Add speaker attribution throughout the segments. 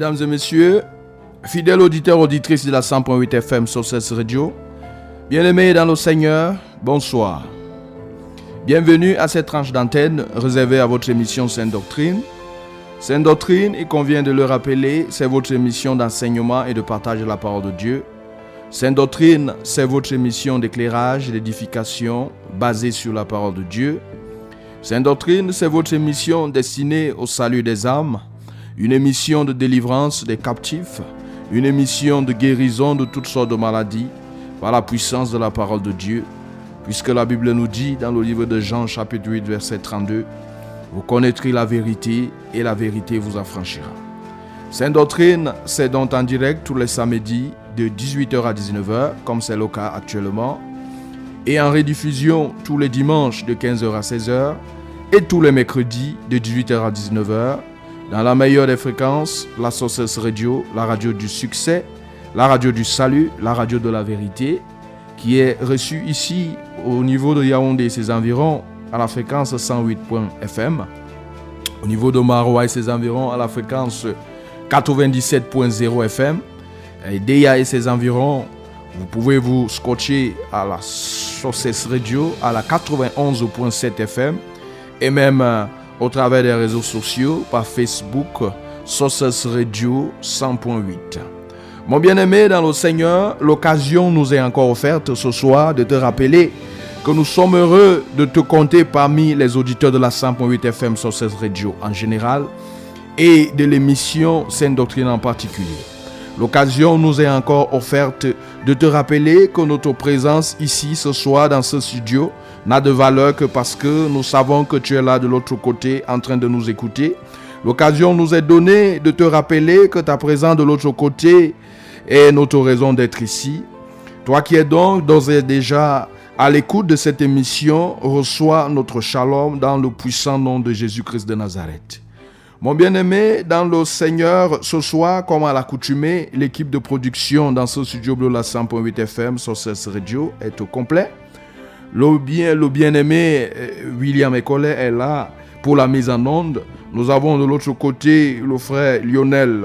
Speaker 1: Mesdames et messieurs, fidèles auditeurs, auditrices de la 100.8 FM sur radio, bien-aimés dans le Seigneur, bonsoir. Bienvenue à cette tranche d'antenne réservée à votre émission Sainte Doctrine. Sainte Doctrine, il convient de le rappeler, c'est votre émission d'enseignement et de partage de la parole de Dieu. Sainte Doctrine, c'est votre émission d'éclairage et d'édification basée sur la parole de Dieu. Sainte Doctrine, c'est votre émission destinée au salut des âmes une émission de délivrance des captifs, une émission de guérison de toutes sortes de maladies par la puissance de la parole de Dieu, puisque la Bible nous dit dans le livre de Jean chapitre 8 verset 32, vous connaîtrez la vérité et la vérité vous affranchira. Sainte Doctrine, c'est donc en direct tous les samedis de 18h à 19h, comme c'est le cas actuellement, et en rediffusion tous les dimanches de 15h à 16h, et tous les mercredis de 18h à 19h, dans la meilleure des fréquences, la Sources Radio, la radio du succès, la radio du salut, la radio de la vérité, qui est reçue ici au niveau de Yaoundé et ses environs à la fréquence 108.fm, au niveau de Maroua et ses environs à la fréquence 97.0 FM, et Deya et ses environs, vous pouvez vous scotcher à la Sources Radio à la 91.7 FM et même au travers des réseaux sociaux, par Facebook, Sources Radio 100.8. Mon bien-aimé dans le Seigneur, l'occasion nous est encore offerte ce soir de te rappeler que nous sommes heureux de te compter parmi les auditeurs de la 100.8 FM Sources Radio en général et de l'émission Sainte Doctrine en particulier. L'occasion nous est encore offerte de te rappeler que notre présence ici ce soir dans ce studio n'a de valeur que parce que nous savons que tu es là de l'autre côté en train de nous écouter. L'occasion nous est donnée de te rappeler que ta présence de l'autre côté est notre raison d'être ici. Toi qui es donc d'ores et déjà à l'écoute de cette émission, reçois notre shalom dans le puissant nom de Jésus-Christ de Nazareth. Mon bien-aimé, dans le Seigneur, ce soir, comme à l'accoutumée, l'équipe de production dans ce studio bleu la 100.8 FM sur ce radio est au complet. Le bien, le bien-aimé William École est là pour la mise en onde. Nous avons de l'autre côté le frère Lionel,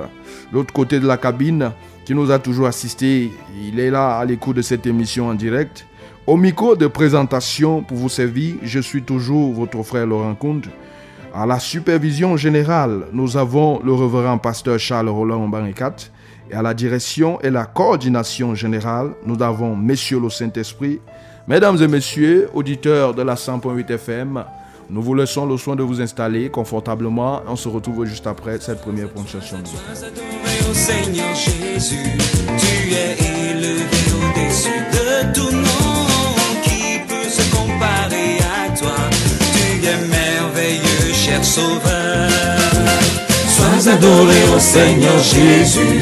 Speaker 1: l'autre côté de la cabine, qui nous a toujours assisté. Il est là à l'écoute de cette émission en direct. Au micro de présentation pour vous servir, je suis toujours votre frère Laurent Comte. À la supervision générale, nous avons le révérend pasteur Charles Roland Baricat. Et à la direction et la coordination générale, nous avons Monsieur le Saint-Esprit. Mesdames et messieurs, auditeurs de la 100.8 FM, nous vous laissons le soin de vous installer confortablement. On se retrouve juste après cette première prononciation.
Speaker 2: au Seigneur Jésus, tu es élevé au-dessus de tout nom qui peut se comparer à toi. Tu es merveilleux, cher Sauveur. Sois adoré au Seigneur Jésus,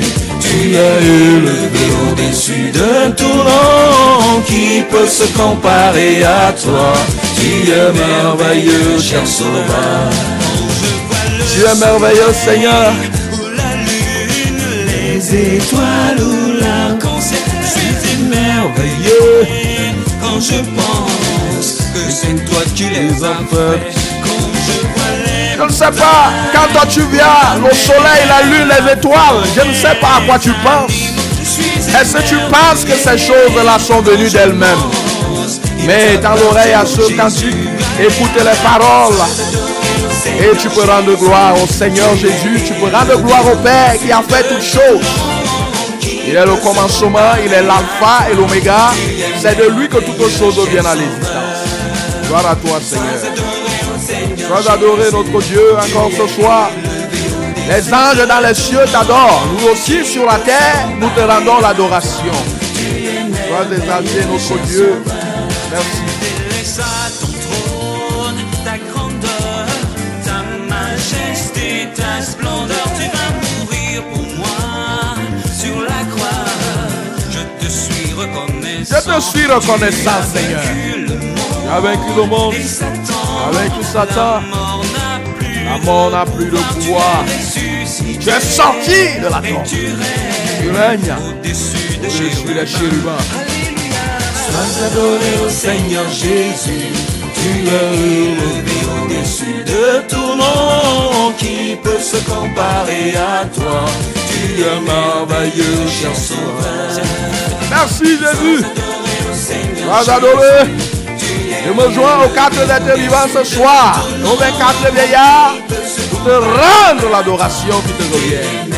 Speaker 2: tu es élevé au-dessus de tout nom qui peut se comparer à toi. Tu es merveilleux, cher Sauveur.
Speaker 1: Tu es merveilleux, Seigneur.
Speaker 2: Où la lune, les étoiles ou l'arc-en-ciel, je suis merveilleux quand je pense que c'est toi qui les as faits. Je
Speaker 1: ne sais pas, quand toi tu viens, le soleil, la lune, les étoiles, je ne sais pas à quoi tu penses. Est-ce que tu penses que ces choses-là sont venues d'elles-mêmes? Mets dans l'oreille à ce cantique, écoute les paroles. Et tu peux rendre gloire au Seigneur Jésus. Tu peux rendre gloire au Père qui a fait toutes choses. Il est le commencement, il est l'alpha et l'oméga. C'est de lui que toutes choses viennent à l'existence. Gloire à toi, Seigneur. Sois adoré, notre Dieu, encore ce soir. Les anges dans les cieux t'adorent. Nous aussi sur la terre, nous te rendons l'adoration. Sois exalté, notre Dieu. Merci.
Speaker 2: Ta majesté, ta splendeur. Tu vas mourir pour moi sur la croix. Je te suis reconnaissant.
Speaker 1: Je te suis reconnaissant, Seigneur. Tu as vaincu le monde.
Speaker 2: Satan.
Speaker 1: Vaincu Satan.
Speaker 2: La mort n'a plus
Speaker 1: de pouvoir. Tu es sorti de la tombe.
Speaker 2: Tu règnes au-dessus de
Speaker 1: Je
Speaker 2: chez
Speaker 1: suis les chérubins.
Speaker 2: Sois adoré au Seigneur Jésus. Tu es élevé au-dessus de tout nom. Qui peut se comparer à toi Tu es merveilleux, cher Sauveur.
Speaker 1: Merci Jésus. Sois adoré. Je me joins aux quatre êtres vivants ce soir. Aux 24 vieillards. Pour te rendre l'adoration qui te revient.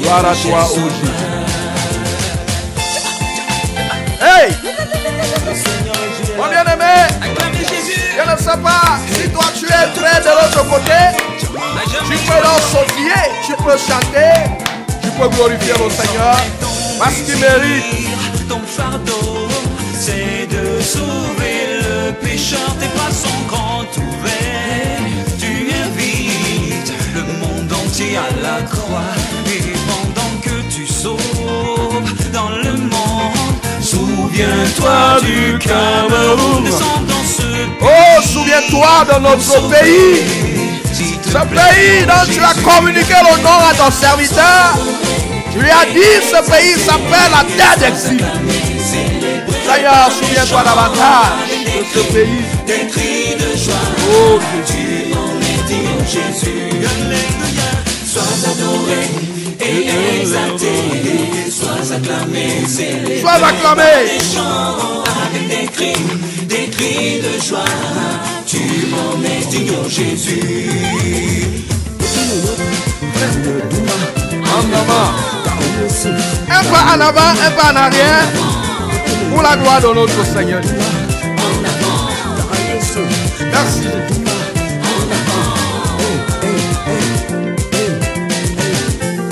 Speaker 1: Gloire à toi, ô Jésus. Hey! Mon bien-aimé, je ne sais pas si toi tu es très de l'autre côté. Tu peux sautiller, tu peux chanter, tu peux glorifier le Seigneur parce qu'il mérite.
Speaker 2: Ton fardeau, c'est de sauver le pécheur. Tes bras sont grands ouverts. Tu invites le monde entier à la croix. Et pendant que tu sauves dans le monde, souviens-toi du Cameroun. Descends dans ce
Speaker 1: Oh, souviens-toi de notre pays. Ce pays dont tu as communiqué le nom à ton serviteur. Tu lui as dit ce pays s'appelle la terre d'exil. Seigneur, souviens-toi davantage pays.
Speaker 2: des cris de joie.
Speaker 1: Oh Jésus.
Speaker 2: Tu en es digne, Jésus? Alléluia. Sois adoré et exalté. Sois acclamé, célébré.
Speaker 1: Sois acclamé.
Speaker 2: Des chants avec des cris, des cris de joie. Tu m'en es digne, oh Jésus?
Speaker 1: En avant. Un pas en avant, un pas en arrière. Pour la gloire de notre Seigneur. Merci.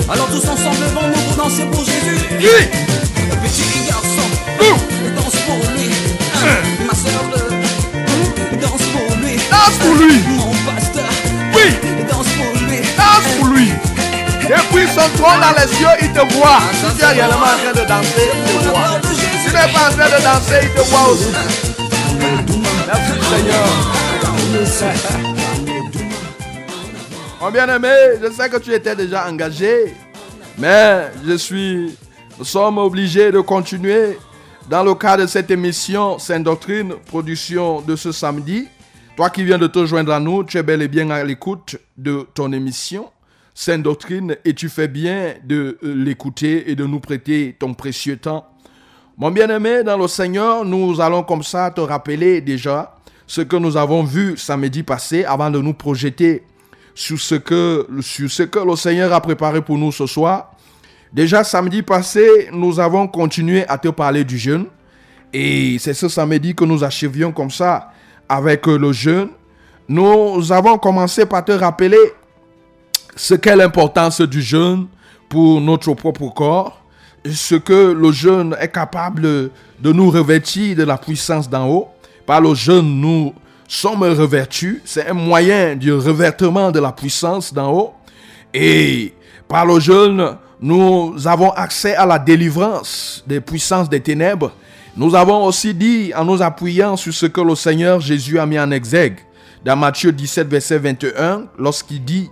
Speaker 2: Alors tous ensemble, levons-nous pour danser pour Jésus.
Speaker 1: Oui.
Speaker 2: Petit garçon,
Speaker 1: Nous.
Speaker 2: danse pour lui. Ma soeur, danse pour lui.
Speaker 1: Danse pour lui.
Speaker 2: Mon pasteur,
Speaker 1: Oui.
Speaker 2: danse pour lui.
Speaker 1: Danse pour lui. Depuis son trône dans les cieux, il te voit. Si tu es réellement en train de danser, il te voit. Si tu n'es pas en train de danser, il te voit aussi. Merci Seigneur. Mon bien-aimé, je sais que tu étais déjà engagé, mais je suis, nous sommes obligés de continuer dans le cadre de cette émission Sainte Doctrine, production de ce samedi. Toi qui viens de te joindre à nous, tu es bel et bien à l'écoute de ton émission Sainte Doctrine et tu fais bien de euh, l'écouter et de nous prêter ton précieux temps. Mon bien-aimé, dans le Seigneur, nous allons comme ça te rappeler déjà ce que nous avons vu samedi passé avant de nous projeter sur ce que, sur ce que le Seigneur a préparé pour nous ce soir. Déjà samedi passé, nous avons continué à te parler du jeûne. Et c'est ce samedi que nous achevions comme ça avec le jeûne. Nous avons commencé par te rappeler ce qu'est l'importance du jeûne pour notre propre corps, ce que le jeûne est capable de nous revêtir de la puissance d'en haut. Par le jeûne, nous sommes revêtus. C'est un moyen du revêtement de la puissance d'en haut. Et par le jeûne, nous avons accès à la délivrance des puissances des ténèbres. Nous avons aussi dit, en nous appuyant sur ce que le Seigneur Jésus a mis en exergue, dans Matthieu 17, verset 21, lorsqu'il dit,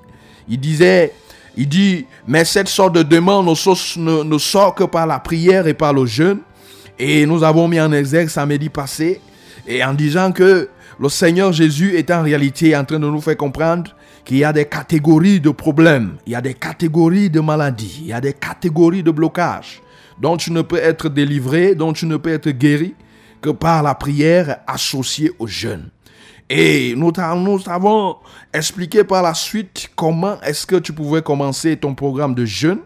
Speaker 1: il disait, il dit, mais cette sorte de demande ne, ne sort que par la prière et par le jeûne. Et nous avons mis en exergue samedi passé, et en disant que le Seigneur Jésus est en réalité en train de nous faire comprendre qu'il y a des catégories de problèmes, il y a des catégories de maladies, il y a des catégories de blocages dont tu ne peux être délivré, dont tu ne peux être guéri que par la prière associée au jeûne. Et nous, nous avons expliqué par la suite comment est-ce que tu pouvais commencer ton programme de jeûne.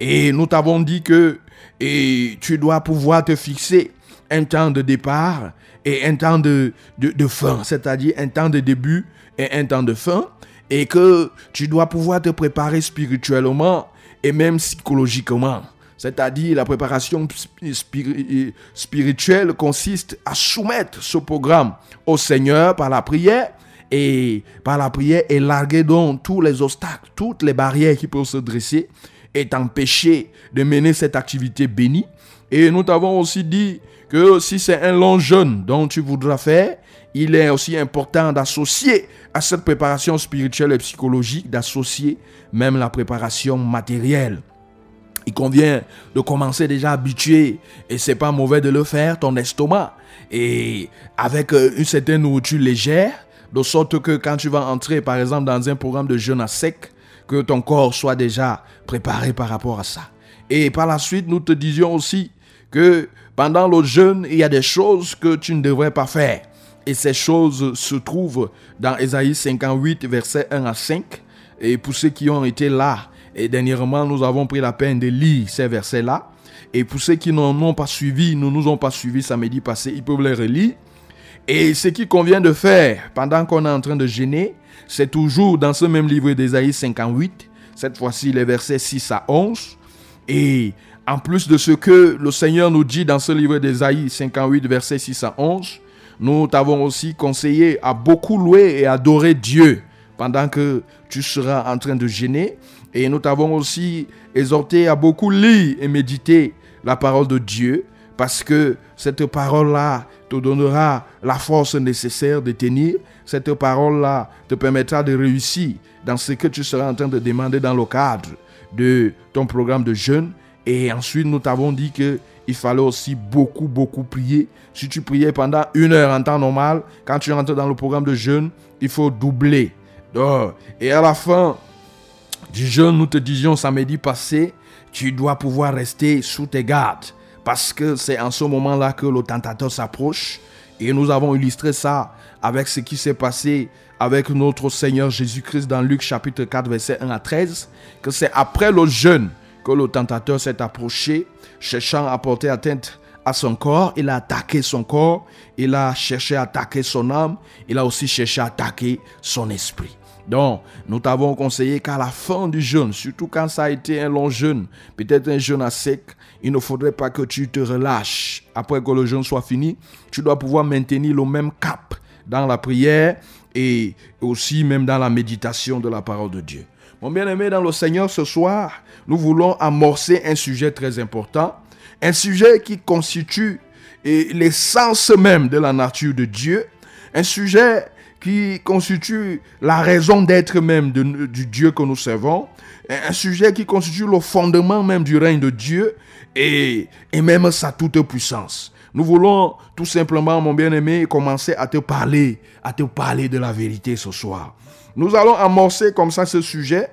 Speaker 1: Et nous t'avons dit que et tu dois pouvoir te fixer un temps de départ et un temps de, de, de fin, c'est-à-dire un temps de début et un temps de fin, et que tu dois pouvoir te préparer spirituellement et même psychologiquement. C'est-à-dire la préparation spirituelle consiste à soumettre ce programme au Seigneur par la prière et par la prière et larguer donc tous les obstacles, toutes les barrières qui peuvent se dresser et t'empêcher de mener cette activité bénie. Et nous t'avons aussi dit que si c'est un long jeûne dont tu voudras faire, il est aussi important d'associer à cette préparation spirituelle et psychologique, d'associer même la préparation matérielle. Il convient de commencer déjà à habituer, et c'est pas mauvais de le faire, ton estomac. Et avec euh, une certaine nourriture légère, de sorte que quand tu vas entrer par exemple dans un programme de jeûne à sec, que ton corps soit déjà préparé par rapport à ça. Et par la suite, nous te disions aussi que pendant le jeûne, il y a des choses que tu ne devrais pas faire. Et ces choses se trouvent dans Ésaïe 58, versets 1 à 5. Et pour ceux qui ont été là, et dernièrement, nous avons pris la peine de lire ces versets-là. Et pour ceux qui n'en ont pas suivi, ne nous ont pas suivis samedi passé, ils peuvent les relire. Et ce qui convient de faire pendant qu'on est en train de gêner, c'est toujours dans ce même livre d'Ésaïe 58, cette fois-ci les versets 6 à 11. Et en plus de ce que le Seigneur nous dit dans ce livre d'Ésaïe 58, versets 6 à 11, nous t'avons aussi conseillé à beaucoup louer et adorer Dieu pendant que tu seras en train de gêner. Et nous t'avons aussi exhorté à beaucoup lire et méditer la parole de Dieu parce que cette parole-là te donnera la force nécessaire de tenir. Cette parole-là te permettra de réussir dans ce que tu seras en train de demander dans le cadre de ton programme de jeûne. Et ensuite, nous t'avons dit que il fallait aussi beaucoup, beaucoup prier. Si tu priais pendant une heure en temps normal, quand tu rentres dans le programme de jeûne, il faut doubler. Et à la fin du jeûne, nous te disions samedi passé, tu dois pouvoir rester sous tes gardes. Parce que c'est en ce moment-là que le tentateur s'approche. Et nous avons illustré ça avec ce qui s'est passé avec notre Seigneur Jésus-Christ dans Luc chapitre 4, verset 1 à 13. Que c'est après le jeûne que le tentateur s'est approché, cherchant à porter atteinte à son corps. Il a attaqué son corps. Il a cherché à attaquer son âme. Il a aussi cherché à attaquer son esprit. Donc, nous t'avons conseillé qu'à la fin du jeûne, surtout quand ça a été un long jeûne, peut-être un jeûne à sec, il ne faudrait pas que tu te relâches. Après que le jeûne soit fini, tu dois pouvoir maintenir le même cap dans la prière et aussi même dans la méditation de la parole de Dieu. Mon bien-aimé dans le Seigneur, ce soir, nous voulons amorcer un sujet très important, un sujet qui constitue l'essence même de la nature de Dieu, un sujet qui constitue la raison d'être même du Dieu que nous servons, un sujet qui constitue le fondement même du règne de Dieu et, et même sa toute puissance. Nous voulons tout simplement, mon bien-aimé, commencer à te parler, à te parler de la vérité ce soir. Nous allons amorcer comme ça ce sujet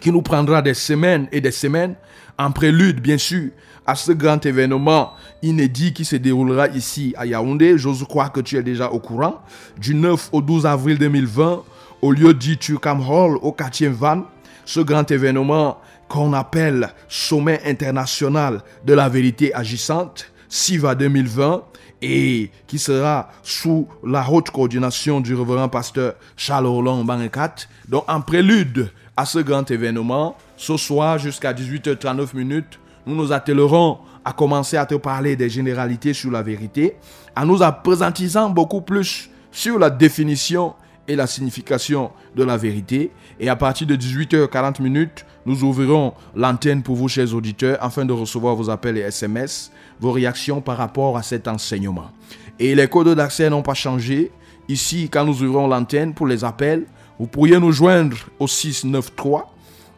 Speaker 1: qui nous prendra des semaines et des semaines en prélude, bien sûr, à ce grand événement inédit qui se déroulera ici à Yaoundé. J'ose croire que tu es déjà au courant. Du 9 au 12 avril 2020, au lieu dit Turkam Hall, au quartier Van, ce grand événement qu'on appelle Sommet international de la vérité agissante, SIVA 2020, et qui sera sous la haute coordination du révérend pasteur Charles Roland Bangekat. Donc, en prélude à ce grand événement, ce soir jusqu'à 18h39 minutes, nous nous attellerons à commencer à te parler des généralités sur la vérité, en nous appesantisant beaucoup plus sur la définition et la signification de la vérité. Et à partir de 18h40 minutes, nous ouvrirons l'antenne pour vous, chers auditeurs, afin de recevoir vos appels et SMS, vos réactions par rapport à cet enseignement. Et les codes d'accès n'ont pas changé. Ici, quand nous ouvrons l'antenne pour les appels, vous pourriez nous joindre au 693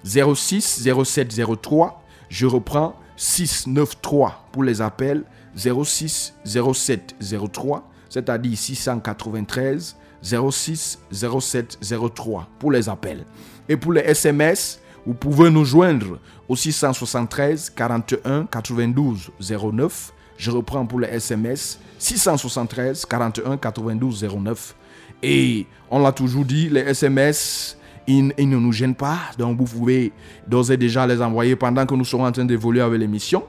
Speaker 1: 06 07 03 je reprends 693 pour les appels 06 07 03, c'est-à-dire 693 06 07 03 pour les appels. Et pour les SMS, Vous pouvez nous joindre au 673 41 92 09. Je reprends pour les SMS 673 41 92 09. Et on l'a toujours dit, les SMS, ils, ils ne nous gênent pas. Donc vous pouvez d'ores et déjà les envoyer pendant que nous serons en train d'évoluer avec l'émission.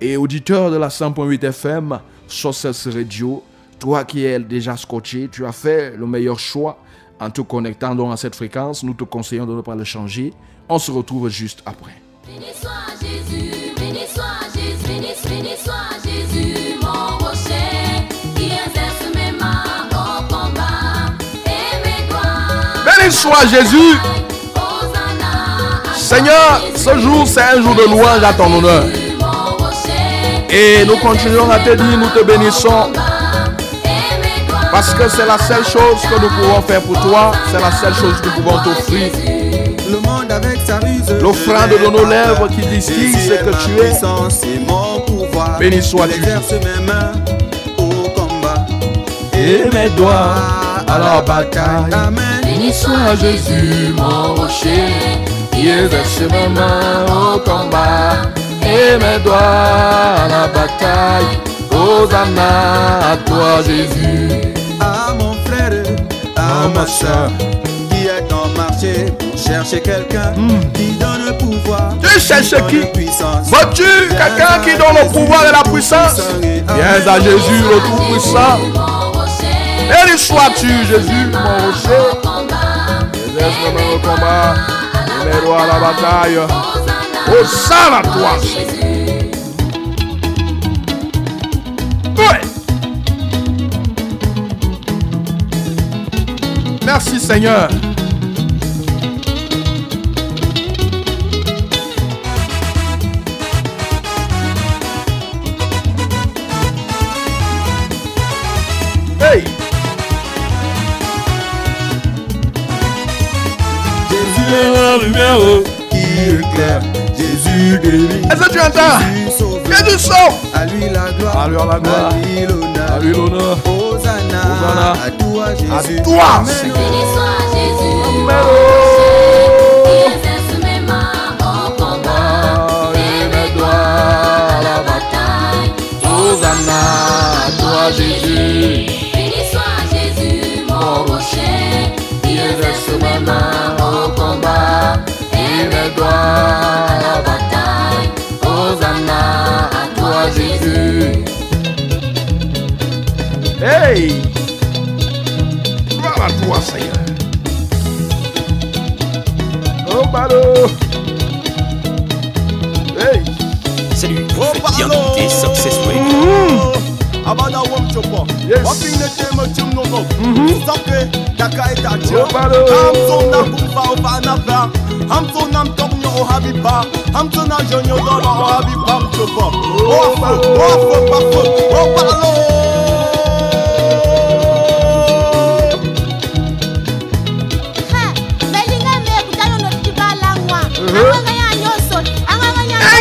Speaker 1: Et auditeur de la 100.8 FM, Sources Radio, toi qui es déjà scotché, tu as fait le meilleur choix en te connectant donc à cette fréquence. Nous te conseillons de ne pas le changer. On se retrouve juste après.
Speaker 3: Béni soit Jésus, béni soit Jésus, béni, béni soit Jésus, mon rocher, qui exerce mes mains au combat et mes doigts.
Speaker 1: Béni soit Jésus. Seigneur, ce jour, c'est un jour de louange à ton honneur. Et nous continuons à te dire, nous te bénissons. Parce que c'est la seule chose que nous pouvons faire pour toi. C'est la seule chose que nous pouvons t'offrir.
Speaker 4: Le monde avec sa ruse.
Speaker 1: L'offrande de nos lèvres qui distingue ce que tu es.
Speaker 4: C'est mon pouvoir.
Speaker 1: Béni sois-tu.
Speaker 4: Mes mains au combat.
Speaker 1: Et mes doigts à la bataille.
Speaker 4: Amen.
Speaker 3: Béni soit Jésus, mon rocher, qui exerce mes mains au combat
Speaker 1: Et mes doigts à la bataille. Hosanna à toi, Jésus.
Speaker 4: À mon frère, à ma soeur, qui est en marché pour chercher quelqu'un qui donne le pouvoir.
Speaker 1: Hmm. Tu cherches qui. Vois-tu quelqu'un qui donne le pouvoir et la puissance Viens à Jésus, le Tout-Puissant.
Speaker 3: mon rocher,
Speaker 1: Béni sois-tu, Jésus, mon rocher. mains au combat. Et mes doigts à la bataille.
Speaker 3: Hosanna,
Speaker 1: toi.
Speaker 3: Jésus.
Speaker 1: Merci Seigneur. Hey.
Speaker 4: Jésus est la lumière qui éclaire. Jésus guérit.
Speaker 1: Est-ce que tu entends?
Speaker 4: Jésus sauve. À lui la gloire.
Speaker 1: À lui la gloire.
Speaker 4: À lui l'honneur.
Speaker 1: À lui l'honneur.
Speaker 4: Hosanna.
Speaker 1: Hosanna.
Speaker 4: À toi
Speaker 1: sayılı. Oh ballot Hey.
Speaker 5: Salut, vous oh, faites.
Speaker 4: Abada wam chopo. Wapi ne te chum no go Sape
Speaker 1: kaka
Speaker 4: ta
Speaker 1: chum
Speaker 4: Ham so na kumfa o pa na pra Ham so nam tom nyo o habi pa. Ham so na jonyo do ba o habi pa chopo. Oh afo, oh afo, pa fo, oh balo.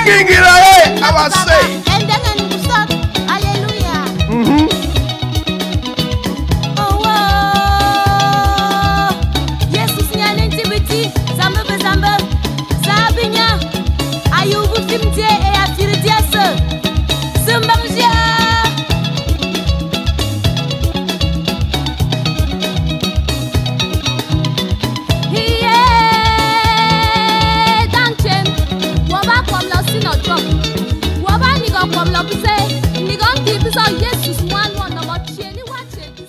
Speaker 1: king in the air. I was.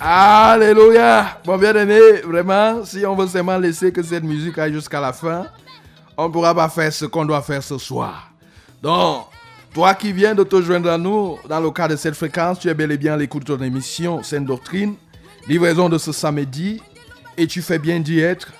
Speaker 1: Alléluia. Bon, bien aimé, vraiment, si on veut seulement laisser que cette musique aille jusqu'à la fin, on ne pourra pas faire ce qu'on doit faire ce soir. Donc, toi qui viens de te joindre à nous, dans le cadre de cette fréquence, tu es bel et bien à l'écoute de ton émission Sainte Doctrine, livraison de ce samedi, et tu fais bien d'y être.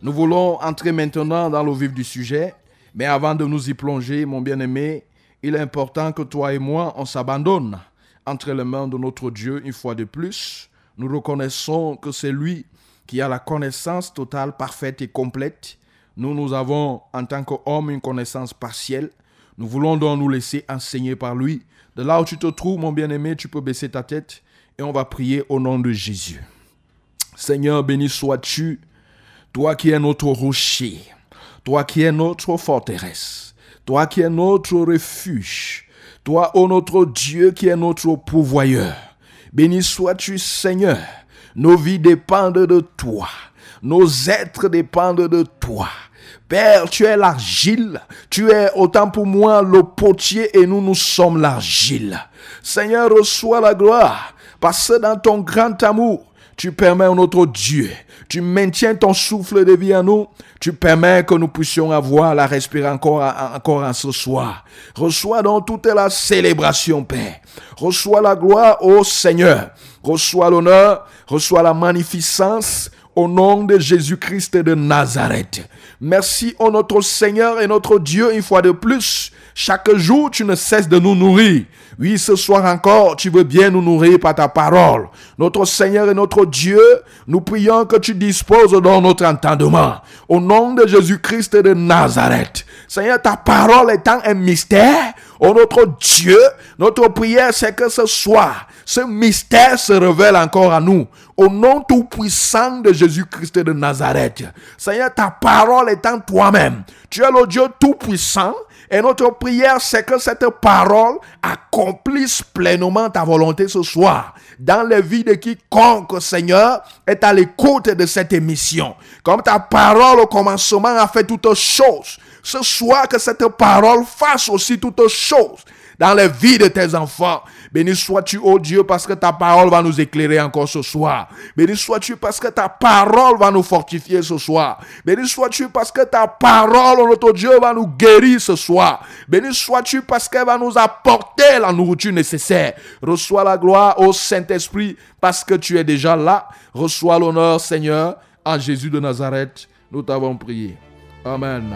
Speaker 1: Nous voulons entrer maintenant dans le vif du sujet, mais avant de nous y plonger, mon bien-aimé, il est important que toi et moi, on s'abandonne entre les mains de notre Dieu une fois de plus. Nous reconnaissons que c'est lui qui a la connaissance totale, parfaite et complète. Nous, nous avons en tant qu'hommes une connaissance partielle. Nous voulons donc nous laisser enseigner par lui. De là où tu te trouves, mon bien-aimé, tu peux baisser ta tête et on va prier au nom de Jésus. Seigneur, béni sois-tu, toi qui es notre rocher, toi qui es notre forteresse, toi qui es notre refuge, toi, ô notre Dieu, qui est notre pourvoyeur. Béni sois-tu, Seigneur. Nos vies dépendent de toi. Nos êtres dépendent de toi. Père, tu es l'argile. Tu es autant pour moi le potier et nous, nous sommes l'argile. Seigneur, reçois la gloire. Parce que dans ton grand amour, tu permets, notre Dieu, tu maintiens ton souffle de vie en nous. Tu permets que nous puissions avoir la respirer encore, encore en ce soir. Reçois donc toute la célébration, Père. Reçois la gloire, ô Seigneur. Reçois l'honneur, reçois la magnificence au nom de Jésus-Christ de Nazareth. Merci, ô notre Seigneur et notre Dieu, une fois de plus. Chaque jour, tu ne cesses de nous nourrir. Oui, ce soir encore, tu veux bien nous nourrir par ta parole. Notre Seigneur et notre Dieu, nous prions que tu disposes dans notre entendement. Au nom de Jésus-Christ de Nazareth. Seigneur, ta parole étant un mystère, ô notre Dieu, notre prière, c'est que ce soir, ce mystère se révèle encore à nous. Au nom tout puissant de Jésus-Christ de Nazareth. Seigneur, ta parole étant toi-même. Tu es le Dieu tout puissant et notre prière, c'est que cette parole accomplisse pleinement ta volonté ce soir dans les vies de quiconque, Seigneur, est à l'écoute de cette émission. Comme ta parole au commencement a fait toutes choses, ce soir que cette parole fasse aussi toutes choses dans les vies de tes enfants. Béni sois-tu, ô Dieu, parce que ta parole va nous éclairer encore ce soir. Béni sois-tu parce que ta parole va nous fortifier ce soir. Béni sois-tu parce que ta parole, notre Dieu, va nous guérir ce soir. Béni sois-tu parce qu'elle va nous apporter la nourriture nécessaire. Reçois la gloire au Saint-Esprit parce que tu es déjà là. Reçois l'honneur, Seigneur, en Jésus de Nazareth. Nous t'avons prié. Amen.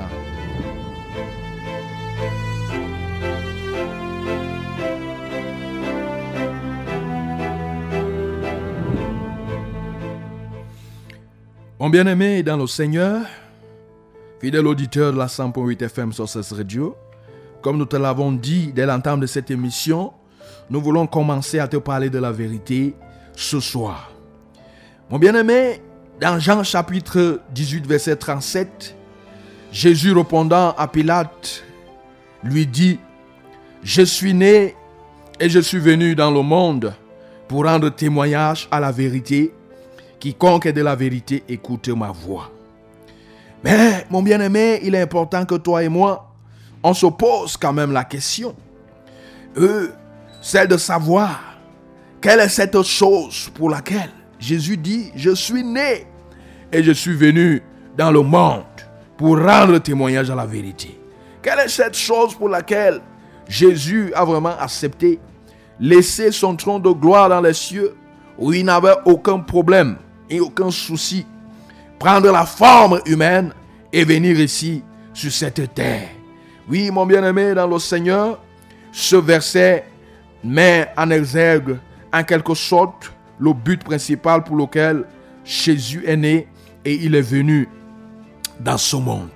Speaker 1: Mon bien-aimé dans le Seigneur, fidèle auditeur de la 100.8 FM sur ce radio, comme nous te l'avons dit dès l'entame de cette émission, nous voulons commencer à te parler de la vérité ce soir. Mon bien-aimé, dans Jean chapitre 18, verset 37, Jésus répondant à Pilate, lui dit, Je suis né et je suis venu dans le monde pour rendre témoignage à la vérité. Quiconque est de la vérité, écoute ma voix. Mais, mon bien-aimé, il est important que toi et moi, on se pose quand même la question. Euh, celle de savoir quelle est cette chose pour laquelle Jésus dit, je suis né et je suis venu dans le monde pour rendre témoignage à la vérité. Quelle est cette chose pour laquelle Jésus a vraiment accepté, laisser son trône de gloire dans les cieux, où il n'avait aucun problème et aucun souci, prendre la forme humaine et venir ici sur cette terre. Oui, mon bien-aimé dans le Seigneur, ce verset met en exergue en quelque sorte le but principal pour lequel Jésus est né et il est venu dans ce monde.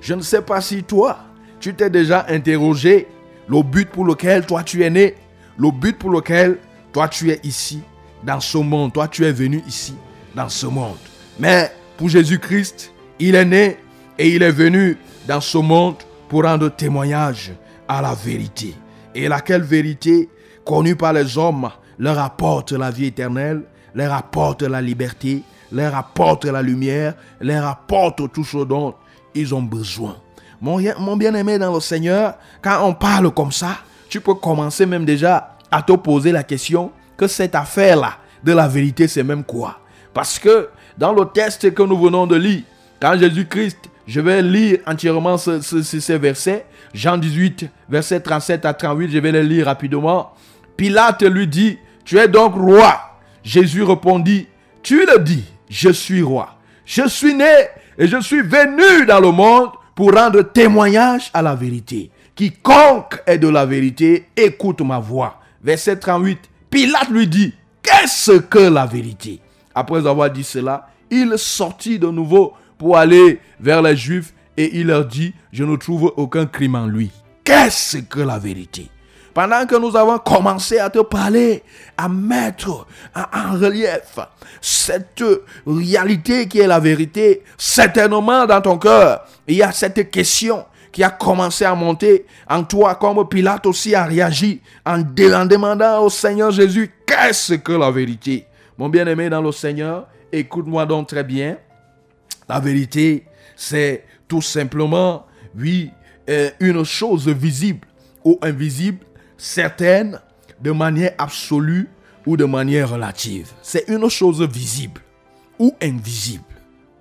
Speaker 1: Je ne sais pas si toi, tu t'es déjà interrogé le but pour lequel toi tu es né, le but pour lequel toi tu es ici, dans ce monde, toi tu es venu ici dans ce monde. Mais pour Jésus-Christ, il est né et il est venu dans ce monde pour rendre témoignage à la vérité. Et laquelle vérité, connue par les hommes, leur apporte la vie éternelle, leur apporte la liberté, leur apporte la lumière, leur apporte tout ce dont ils ont besoin. Mon, mon bien-aimé dans le Seigneur, quand on parle comme ça, tu peux commencer même déjà à te poser la question que cette affaire-là de la vérité, c'est même quoi? Parce que dans le texte que nous venons de lire, quand Jésus-Christ, je vais lire entièrement ces versets, Jean 18, verset 37 à 38, je vais les lire rapidement. Pilate lui dit, tu es donc roi. Jésus répondit, tu le dis, je suis roi. Je suis né et je suis venu dans le monde pour rendre témoignage à la vérité. Quiconque est de la vérité, écoute ma voix. Verset 38, Pilate lui dit, qu'est-ce que la vérité? Après avoir dit cela, il sortit de nouveau pour aller vers les Juifs et il leur dit, je ne trouve aucun crime en lui. Qu'est-ce que la vérité? Pendant que nous avons commencé à te parler, à mettre en, relief cette réalité qui est la vérité, certainement dans ton cœur, il y a cette question qui a commencé à monter en toi, comme Pilate aussi a réagi en demandant au Seigneur Jésus, qu'est-ce que la vérité? Mon bien-aimé dans le Seigneur, écoute-moi donc très bien. La vérité, c'est tout simplement, oui, euh, une chose visible ou invisible, certaine, de manière absolue ou de manière relative. C'est une chose visible ou invisible.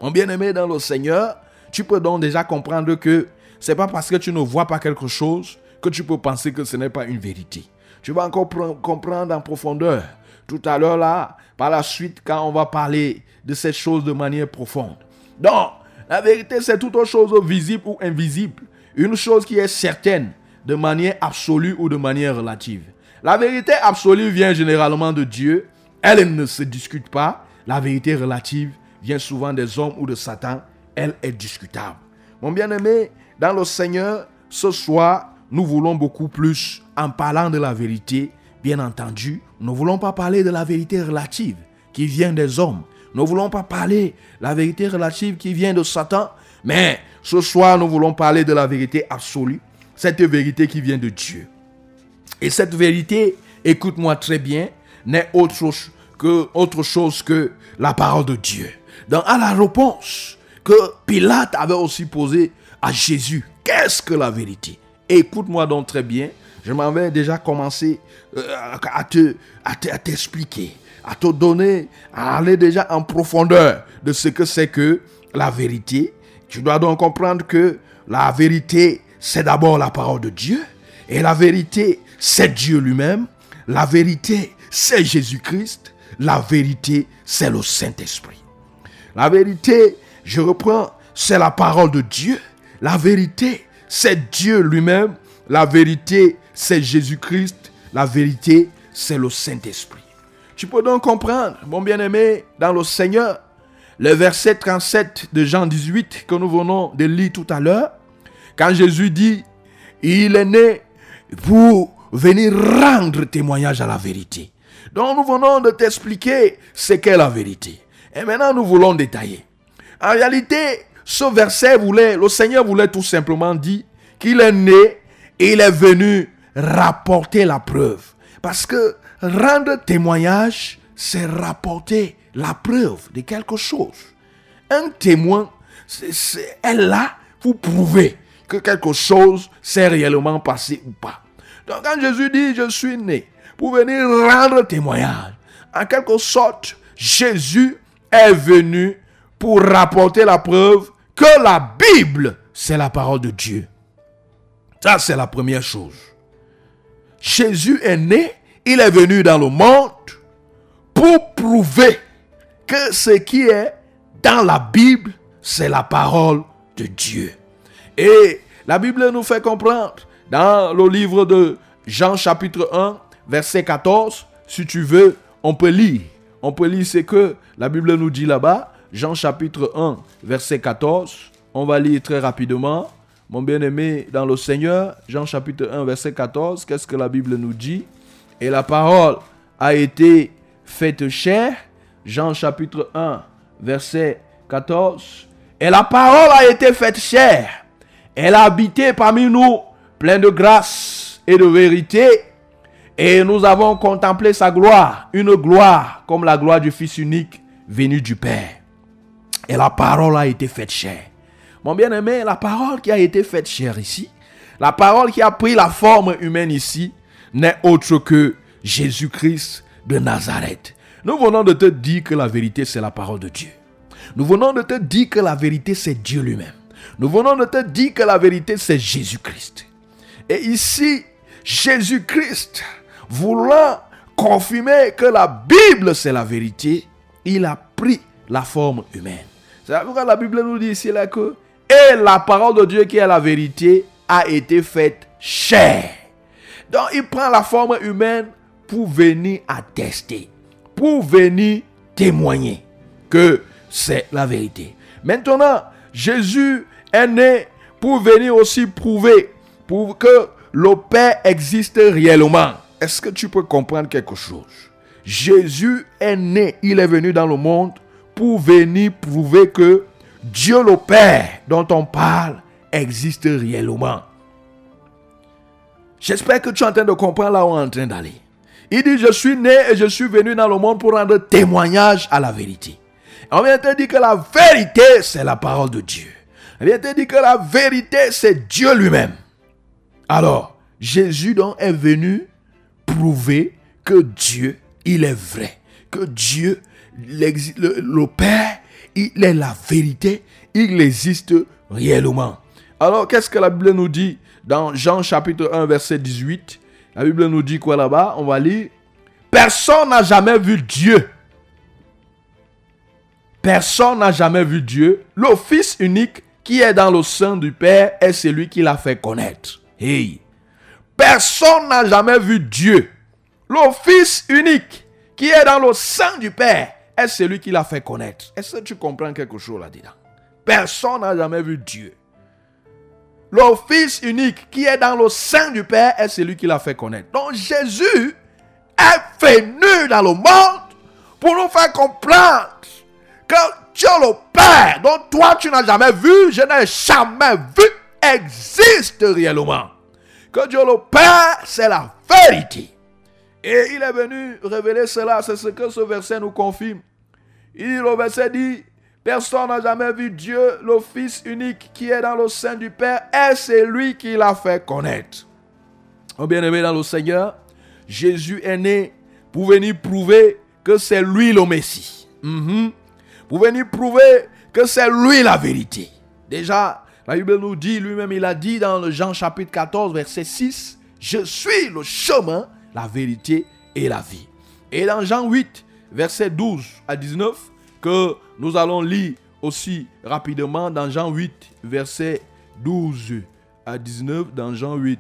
Speaker 1: Mon bien-aimé dans le Seigneur, tu peux donc déjà comprendre que c'est pas parce que tu ne vois pas quelque chose que tu peux penser que ce n'est pas une vérité. Tu vas encore pre- comprendre en profondeur tout à l'heure là, par la suite, quand on va parler de cette chose de manière profonde. Donc, la vérité, c'est toute chose visible ou invisible. Une chose qui est certaine de manière absolue ou de manière relative. La vérité absolue vient généralement de Dieu. Elle ne se discute pas. La vérité relative vient souvent des hommes ou de Satan. Elle est discutable. Mon bien-aimé, dans le Seigneur, ce soir, nous voulons beaucoup plus, en parlant de la vérité, bien entendu, nous ne voulons pas parler de la vérité relative qui vient des hommes. Nous ne voulons pas parler de la vérité relative qui vient de Satan. Mais ce soir, nous voulons parler de la vérité absolue, cette vérité qui vient de Dieu. Et cette vérité, écoute-moi très bien, n'est autre chose que, autre chose que la parole de Dieu. Donc, à la réponse que Pilate avait aussi posée à Jésus, qu'est-ce que la vérité? Écoute-moi donc très bien. Je m'en vais déjà commencer euh, à te- à t'expliquer, à te donner, à aller déjà en profondeur de ce que c'est que la vérité. Tu dois donc comprendre que la vérité, c'est d'abord la parole de Dieu. Et la vérité, c'est Dieu lui-même. La vérité, c'est Jésus-Christ. La vérité, c'est le Saint-Esprit. La vérité, je reprends, c'est la parole de Dieu. La vérité, c'est Dieu lui-même. La vérité, c'est Jésus-Christ. La vérité, c'est le Saint-Esprit. Tu peux donc comprendre, mon bien-aimé, dans le Seigneur, le verset 37 de Jean 18 que nous venons de lire tout à l'heure, quand Jésus dit, il est né pour venir rendre témoignage à la vérité. Donc nous venons de t'expliquer ce qu'est la vérité. Et maintenant nous voulons détailler. En réalité, ce verset voulait, le Seigneur voulait tout simplement dire qu'il est né il est venu rapporter la preuve. Parce que rendre témoignage, c'est rapporter la preuve de quelque chose. Un témoin, c'est- est là pour prouver que quelque chose s'est réellement passé ou pas. Donc quand Jésus dit je suis né pour venir rendre témoignage, en quelque sorte, Jésus est venu pour rapporter la preuve que la Bible, c'est la parole de Dieu. Ça, c'est la première chose. Jésus est né, il est venu dans le monde pour prouver que ce qui est dans la Bible, c'est la parole de Dieu. Et la Bible nous fait comprendre dans le livre de Jean chapitre 1, verset 14, si tu veux, on peut lire. On peut lire ce que la Bible nous dit là-bas. Jean chapitre 1, verset 14. On va lire très rapidement. Mon bien-aimé dans le Seigneur, Jean chapitre 1, verset 14, qu'est-ce que la Bible nous dit? Et la parole a été faite chair. Jean chapitre 1, verset 14. Et la parole a été faite chair. Elle a habité parmi nous, pleine de grâce et de vérité. Et nous avons contemplé sa gloire, une gloire comme la gloire du Fils unique venu du Père. Et la parole a été faite chair. Bien-aimé, la parole qui a été faite chair ici, la parole qui a pris la forme humaine ici, n'est autre que Jésus-Christ de Nazareth. Nous venons de te dire que la vérité, c'est la parole de Dieu. Nous venons de te dire que la vérité, c'est Dieu lui-même. Nous venons de te dire que la vérité, c'est Jésus-Christ. Et ici, Jésus-Christ, voulant confirmer que la Bible, c'est la vérité, il a pris la forme humaine. C'est pourquoi la Bible nous dit ici là que et la parole de Dieu qui est la vérité a été faite chair. Donc il prend la forme humaine pour venir attester, pour venir témoigner que c'est la vérité. Maintenant, Jésus est né pour venir aussi prouver pour que le Père existe réellement. Est-ce que tu peux comprendre quelque chose? Jésus est né, il est venu dans le monde pour venir prouver que Dieu le Père dont on parle existe réellement. J'espère que tu es en train de comprendre là où on est en train d'aller. Il dit, je suis né et je suis venu dans le monde pour rendre témoignage à la vérité. On vient te dire que la vérité, c'est la parole de Dieu. On vient te dire que la vérité, c'est Dieu lui-même. Alors, Jésus donc est venu prouver que Dieu, il est vrai. Que Dieu, le, le Père, il est la vérité. Il existe réellement. Alors, qu'est-ce que la Bible nous dit dans Jean chapitre 1, verset 18 La Bible nous dit quoi là-bas? On va lire. Personne n'a jamais vu Dieu. Personne n'a jamais vu Dieu. Le Fils unique qui est dans le sein du Père est celui qui l'a fait connaître. Hey. Personne n'a jamais vu Dieu. Le Fils unique qui est dans le sein du Père est celui qui l'a fait connaître? Est-ce que tu comprends quelque chose là-dedans Personne n'a jamais vu Dieu. Le Fils unique qui est dans le sein du Père est celui qui l'a fait connaître. Donc Jésus est venu dans le monde pour nous faire comprendre que Dieu le Père, dont toi tu n'as jamais vu, je n'ai jamais vu, existe réellement. Que Dieu le Père, c'est la vérité. Et il est venu révéler cela, c'est ce que ce verset nous confirme. Il, le verset dit, Personne n'a jamais vu Dieu, le Fils unique qui est dans le sein du Père, et c'est lui qui l'a fait connaître. Oh bien-aimé dans le Seigneur, Jésus est né pour venir prouver que c'est lui le Messie. Mhm. Pour venir prouver que c'est lui la vérité. Déjà, la Bible nous dit, lui-même, il a dit dans le Jean chapitre 14, verset 6, Je suis le chemin, la vérité et la vie. Et dans Jean 8, verset 12 à 19, que nous allons lire aussi rapidement dans Jean 8, verset 12 à 19. Dans Jean 8,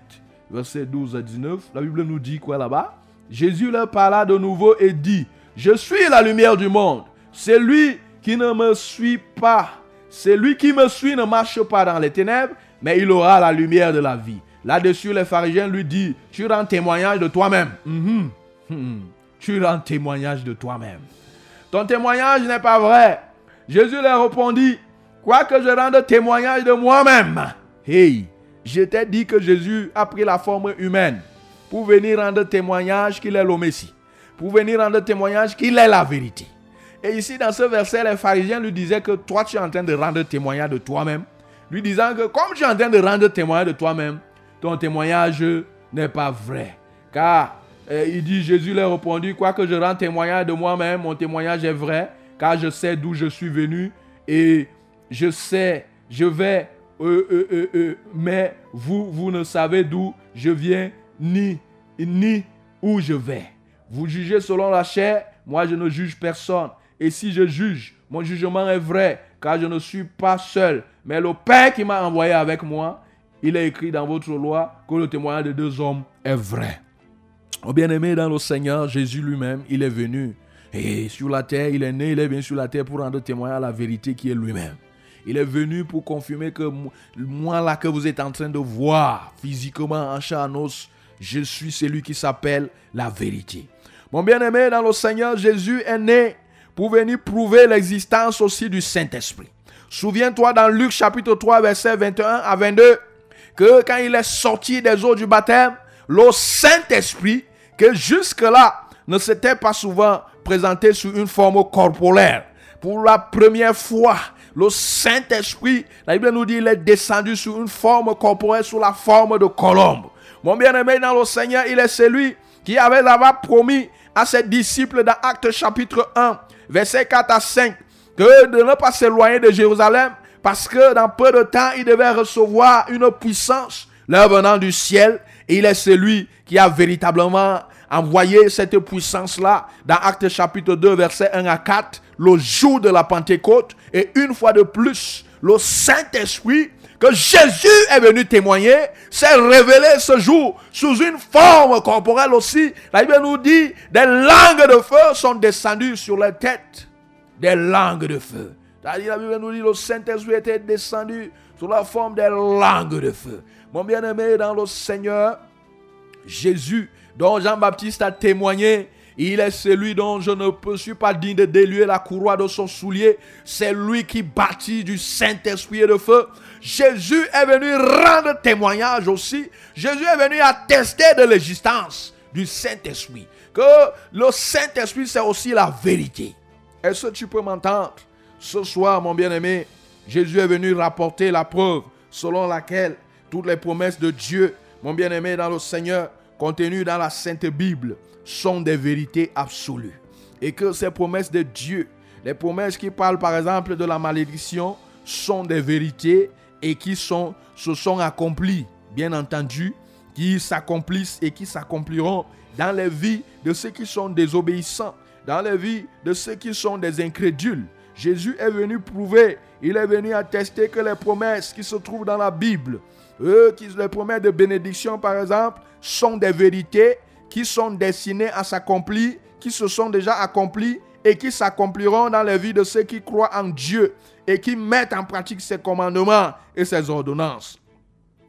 Speaker 1: verset 12 à 19, la Bible nous dit quoi là-bas? Jésus leur parla de nouveau et dit, je suis la lumière du monde. Celui qui ne me suit pas, celui qui me suit ne marche pas dans les ténèbres, mais il aura la lumière de la vie. Là-dessus, les pharisiens lui disent, tu rends témoignage de toi-même. Mhm. Mhm. Tu rends témoignage de toi-même. Ton témoignage n'est pas vrai. Jésus leur répondit, quoique je rende témoignage de moi-même. Hey, je t'ai dit que Jésus a pris la forme humaine pour venir rendre témoignage qu'il est le Messie, pour venir rendre témoignage qu'il est la vérité. Et ici, dans ce verset, les pharisiens lui disaient que toi, tu es en train de rendre témoignage de toi-même, lui disant que comme tu es en train de rendre témoignage de toi-même, ton témoignage n'est pas vrai. Car il dit, Jésus leur répondit, quoique je rende témoignage de moi-même, mon témoignage est vrai, car je sais d'où je suis venu et je sais, je vais, euh, euh, euh, mais vous, vous ne savez d'où je viens ni, ni où je vais. Vous jugez selon la chair, moi je ne juge personne. Et si je juge, mon jugement est vrai, car je ne suis pas seul, mais le Père qui m'a envoyé avec moi, il est écrit dans votre loi que le témoignage de deux hommes est vrai. Oh bien-aimé dans le Seigneur, Jésus lui-même, il est venu. Et sur la terre, il est né, il est venu sur la terre pour rendre témoignage à la vérité qui est lui-même. Il est venu pour confirmer que moi là que vous êtes en train de voir physiquement en chair en os, je suis celui qui s'appelle la vérité. Mon bien-aimé dans le Seigneur, Jésus est né pour venir prouver l'existence aussi du Saint-Esprit. Souviens-toi dans Luc chapitre 3 verset 21 à 22 que quand il est sorti des eaux du baptême, le Saint-Esprit, que jusque-là ne s'était pas souvent présenté sous une forme corporelle. Pour la première fois, le Saint-Esprit, la Bible nous dit, il est descendu sous une forme corporelle, sous la forme de colombe. Mon bien-aimé dans le Seigneur, il est celui qui avait d'abord promis à ses disciples dans Actes chapitre 1, verset 4 à 5, que de ne pas s'éloigner de Jérusalem, parce que dans peu de temps, il devait recevoir une puissance leur venant du ciel. Et il est celui qui a véritablement envoyé cette puissance-là dans Actes chapitre 2, verset 1 à 4, le jour de la Pentecôte. Et une fois de plus, le Saint-Esprit que Jésus est venu témoigner s'est révélé ce jour sous une forme corporelle aussi. La Bible nous dit, des langues de feu sont descendues sur la tête. Des langues de feu. La Bible nous dit, le Saint-Esprit était descendu sous la forme des langues de feu. Mon bien-aimé dans le Seigneur, Jésus dont Jean-Baptiste a témoigné, il est celui dont je ne suis pas digne de déluer la courroie de son soulier. C'est lui qui bâtit du Saint-Esprit et de feu. Jésus est venu rendre témoignage aussi. Jésus est venu attester de l'existence du Saint-Esprit. Que le Saint-Esprit, c'est aussi la vérité. Est-ce que tu peux m'entendre? Ce soir, mon bien-aimé, Jésus est venu rapporter la preuve selon laquelle toutes les promesses de Dieu, mon bien-aimé dans le Seigneur, contenues dans la Sainte Bible, sont des vérités absolues. Et que ces promesses de Dieu, les promesses qui parlent par exemple de la malédiction, sont des vérités et qui sont, se sont accomplies, bien entendu, qui s'accomplissent et qui s'accompliront dans les vies de ceux qui sont désobéissants, dans les vies de ceux qui sont des incrédules. Jésus est venu prouver, il est venu attester que les promesses qui se trouvent dans la Bible, qui, les promesses de bénédiction par exemple, sont des vérités qui sont destinées à s'accomplir, qui se sont déjà accomplies et qui s'accompliront dans les vies de ceux qui croient en Dieu et qui mettent en pratique ses commandements et ses ordonnances.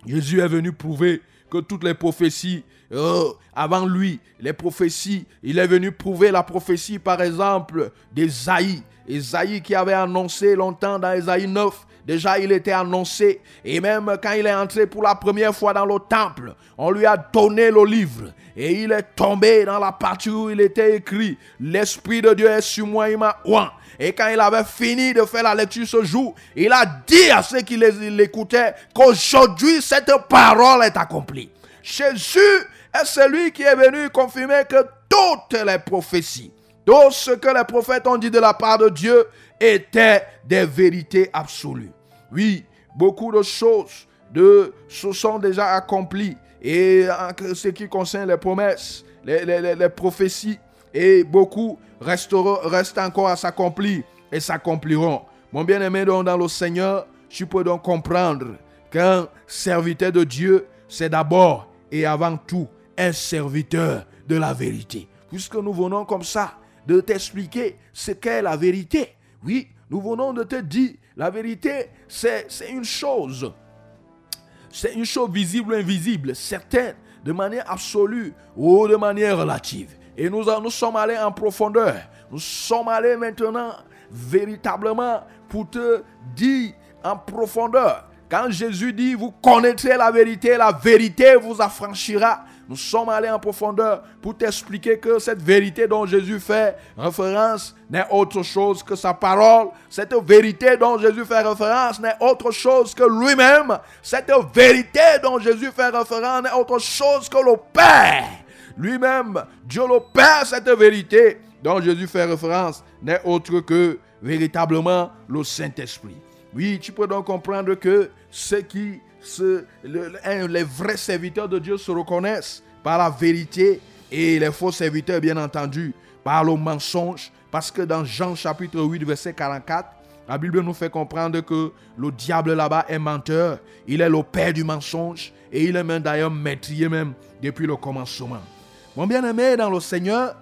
Speaker 1: Jésus est venu prouver que toutes les prophéties, euh, avant lui, les prophéties, il est venu prouver la prophétie, par exemple, d'Ésaïe. Ésaïe qui avait annoncé longtemps dans Ésaïe 9, déjà il était annoncé. Et même quand il est entré pour la première fois dans le temple, on lui a donné le livre. Et il est tombé dans la partie où il était écrit, l'Esprit de Dieu est sur moi, il m'a oint. Et quand il avait fini de faire la lecture ce jour, il a dit à ceux qui l'écoutaient qu'aujourd'hui cette parole est accomplie. Jésus est celui qui est venu confirmer que toutes les prophéties, tout ce que les prophètes ont dit de la part de Dieu étaient des vérités absolues. Oui, beaucoup de choses se sont déjà accomplies. Et en ce qui concerne les promesses, les, prophéties, et beaucoup restent encore à s'accomplir et s'accompliront. Mon bien-aimé dans le Seigneur, tu peux donc comprendre qu'un serviteur de Dieu, c'est d'abord et avant tout un serviteur de la vérité. Puisque nous venons comme ça de t'expliquer ce qu'est la vérité. Oui, nous venons de te dire, la vérité, c'est une chose c'est une chose visible ou invisible, certaine, de manière absolue ou de manière relative. Et nous, nous sommes allés en profondeur. Nous sommes allés maintenant véritablement pour te dire en profondeur. Quand Jésus dit, vous connaîtrez la vérité, la vérité vous affranchira. Nous sommes allés en profondeur pour t'expliquer que cette vérité dont Jésus fait référence n'est autre chose que sa parole. Cette vérité dont Jésus fait référence n'est autre chose que lui-même. Cette vérité dont Jésus fait référence n'est autre chose que le Père. Lui-même, Dieu le Père, cette vérité dont Jésus fait référence n'est autre que véritablement le Saint-Esprit. Oui, tu peux donc comprendre que ceux qui, les vrais serviteurs de Dieu se reconnaissent par la vérité et les faux serviteurs, bien entendu, par le mensonge. Parce que dans Jean chapitre 8, verset 44, la Bible nous fait comprendre que le diable là-bas est menteur. Il est le père du mensonge et il est même d'ailleurs maîtrier même depuis le commencement. Mon bien-aimé dans le Seigneur,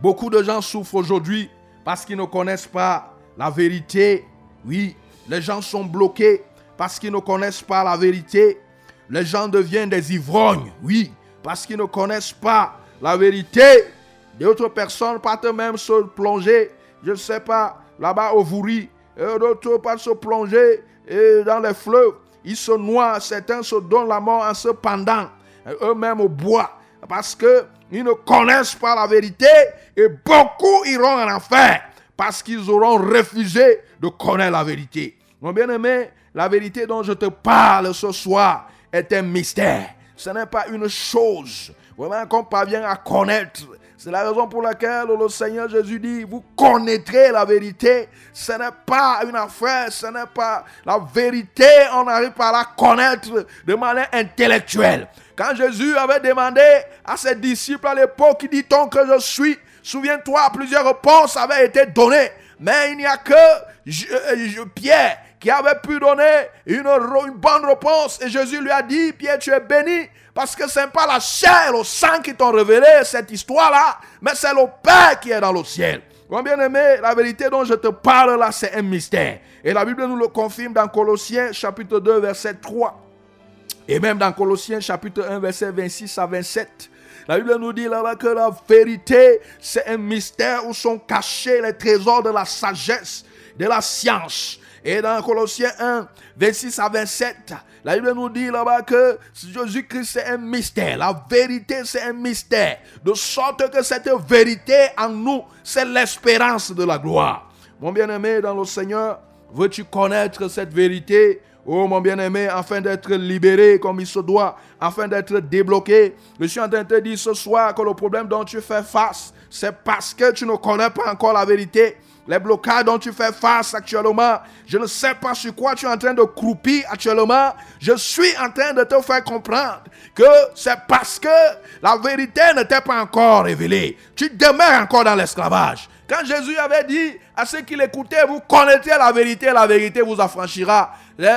Speaker 1: Beaucoup de gens souffrent aujourd'hui parce qu'ils ne connaissent pas la vérité. Oui, les gens sont bloqués parce qu'ils ne connaissent pas la vérité. Les gens deviennent des ivrognes. Oui, parce qu'ils ne connaissent pas la vérité. D'autres personnes partent même se plonger, je ne sais pas, là-bas au Vouri. D'autres partent se plonger dans les fleuves. Ils se noient, certains se donnent la mort en se pendant eux-mêmes au bois parce que ils ne connaissent pas la vérité et beaucoup iront en enfer parce qu'ils auront refusé de connaître la vérité. Mon bien-aimé, la vérité dont je te parle ce soir est un mystère. Ce n'est pas une chose vraiment qu'on parvient à connaître. C'est la raison pour laquelle le Seigneur Jésus dit, vous connaîtrez la vérité. Ce n'est pas une affaire, ce n'est pas la vérité, on arrive pas à la connaître de manière intellectuelle. Quand Jésus avait demandé à ses disciples à l'époque, qui dit-on que je suis Souviens-toi, plusieurs réponses avaient été données. Mais il n'y a que euh, Pierre qui avait pu donner une, bonne réponse. Et Jésus lui a dit, Pierre, tu es béni. Parce que ce n'est pas la chair le sang qui t'ont révélé cette histoire-là, mais c'est le Père qui est dans le ciel. Mon bien-aimé, la vérité dont je te parle là, c'est un mystère. Et la Bible nous le confirme dans Colossiens chapitre 2, verset 3. Et même dans Colossiens chapitre 1, verset 26 à 27, la Bible nous dit là-bas que la vérité, c'est un mystère où sont cachés les trésors de la sagesse, de la science. Et dans Colossiens 1, 26 à 27, la Bible nous dit là-bas que Jésus-Christ c'est un mystère. La vérité c'est un mystère. De sorte que cette vérité en nous, c'est l'espérance de la gloire. Mon bien-aimé dans le Seigneur, veux-tu connaître cette vérité? Oh mon bien-aimé, afin d'être libéré comme il se doit, afin d'être débloqué, je suis en train de te dire ce soir que le problème dont tu fais face, c'est parce que tu ne connais pas encore la vérité. Les blocages dont tu fais face actuellement, je ne sais pas sur quoi tu es en train de croupir actuellement. Je suis en train de te faire comprendre que c'est parce que la vérité ne t'est pas encore révélée. Tu demeures encore dans l'esclavage. Quand Jésus avait dit à ceux qui l'écoutaient, vous connaîtrez la vérité, la vérité vous affranchira.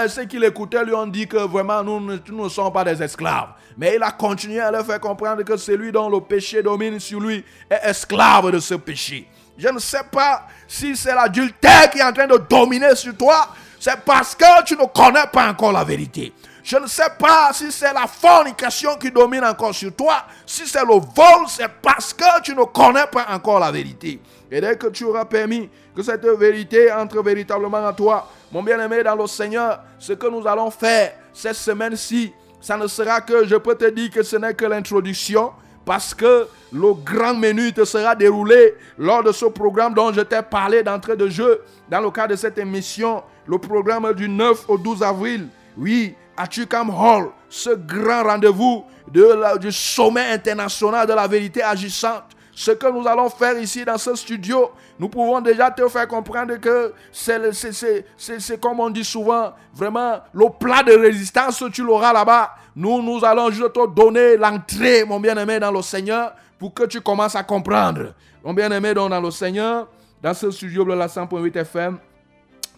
Speaker 1: ceux qui l'écoutaient lui ont dit que vraiment nous, nous ne sommes pas des esclaves. Mais il a continué à leur faire comprendre que celui dont le péché domine sur lui est esclave de ce péché. Je ne sais pas si c'est l'adultère qui est en train de dominer sur toi. C'est parce que tu ne connais pas encore la vérité. Je ne sais pas si c'est la fornication qui domine encore sur toi. Si c'est le vol, c'est parce que tu ne connais pas encore la vérité. Et dès que tu auras permis que cette vérité entre véritablement en toi, mon bien-aimé dans le Seigneur, ce que nous allons faire cette semaine-ci, ça ne sera que, je peux te dire que ce n'est que l'introduction, parce que le grand menu te sera déroulé lors de ce programme dont je t'ai parlé d'entrée de jeu dans le cadre de cette émission, le programme du 9 au 12 avril. Oui, à Tucam Hall, ce grand rendez-vous du sommet international de la vérité agissante ce que nous allons faire ici dans ce studio, nous pouvons déjà te faire comprendre que c'est comme on dit souvent, vraiment le plat de résistance, tu l'auras là-bas. Nous, nous allons juste te donner l'entrée, mon bien-aimé, dans le Seigneur, pour que tu commences à comprendre. Mon bien-aimé, dans le Seigneur, dans ce studio de la 100.8 FM,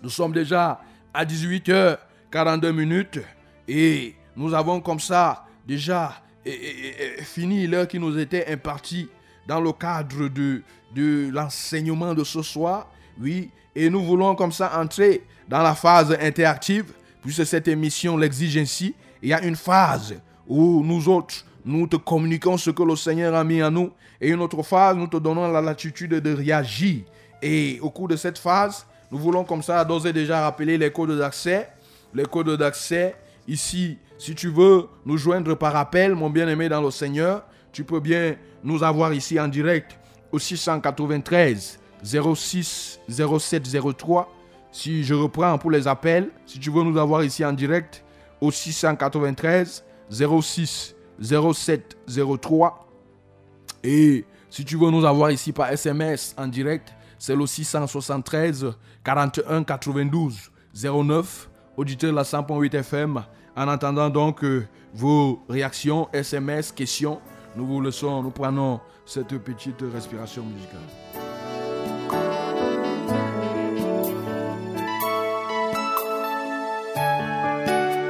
Speaker 1: nous sommes déjà à 18h42 minutes et nous avons comme ça déjà fini l'heure qui nous était impartie dans le cadre de, de l'enseignement de ce soir. Oui, et nous voulons comme ça entrer dans la phase interactive, puisque cette émission l'exige ainsi. Il y a une phase où nous autres, nous te communiquons ce que le Seigneur a mis en nous. Et une autre phase, nous te donnons la latitude de réagir. Et au cours de cette phase, nous voulons comme ça d'ores déjà rappeler les codes d'accès. Les codes d'accès, ici, si tu veux nous joindre par appel, mon bien-aimé dans le Seigneur, tu peux bien nous avoir ici en direct au 693 06 07 03. Si je reprends pour les appels, si tu veux nous avoir ici en direct au 693 06 07 03. Et si tu veux nous avoir ici par SMS en direct, c'est le 673 41 92 09, auditeur de la 100.8 FM. En attendant donc euh, vos réactions, SMS, questions, nous vous laissons, nous prenons cette petite respiration musicale.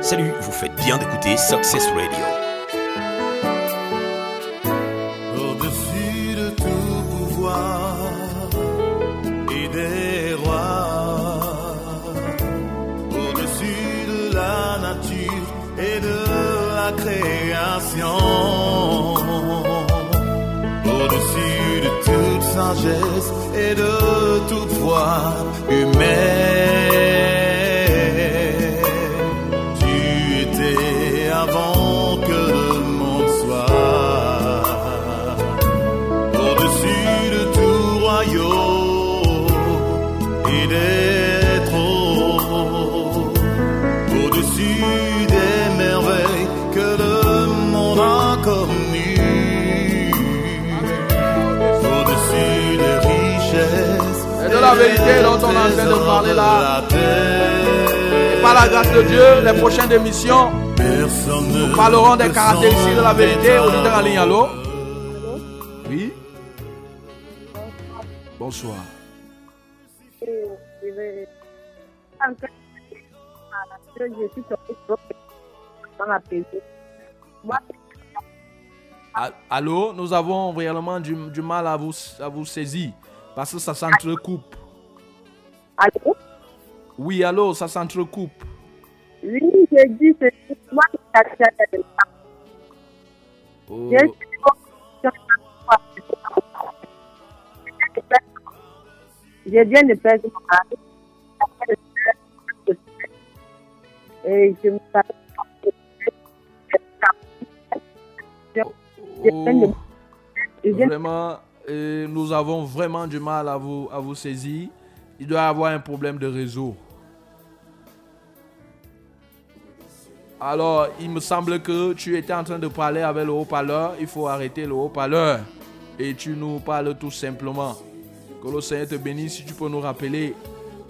Speaker 5: Salut, vous faites bien d'écouter Success Radio.
Speaker 6: Au-dessus de tout pouvoir et des rois, au-dessus de la nature et de la création, et de toute foi humaine.
Speaker 1: La vérité dont on est en train de parler là. Et par la grâce de Dieu, les prochaines émissions, nous parlerons des caractéristiques de la vérité. Auditeur en ligne, allô? Oui? Bonsoir. Allô, nous avons réellement du, du mal à vous, à vous saisir parce que ça s'entrecoupe.
Speaker 7: Allô?
Speaker 1: Oui, allô, ça s'entrecoupe.
Speaker 7: Oui, j'ai dit, c'est moi qui
Speaker 1: Oh,
Speaker 7: Je viens de perdre mon mari. Et je me
Speaker 1: oh, vraiment, euh, nous avons vraiment du mal à vous, à vous saisir. Il doit avoir un problème de réseau. Alors, il me semble que tu étais en train de parler avec le haut-parleur. Il faut arrêter le haut-parleur. Et tu nous parles tout simplement. Que le Seigneur te bénisse. Si tu peux nous rappeler,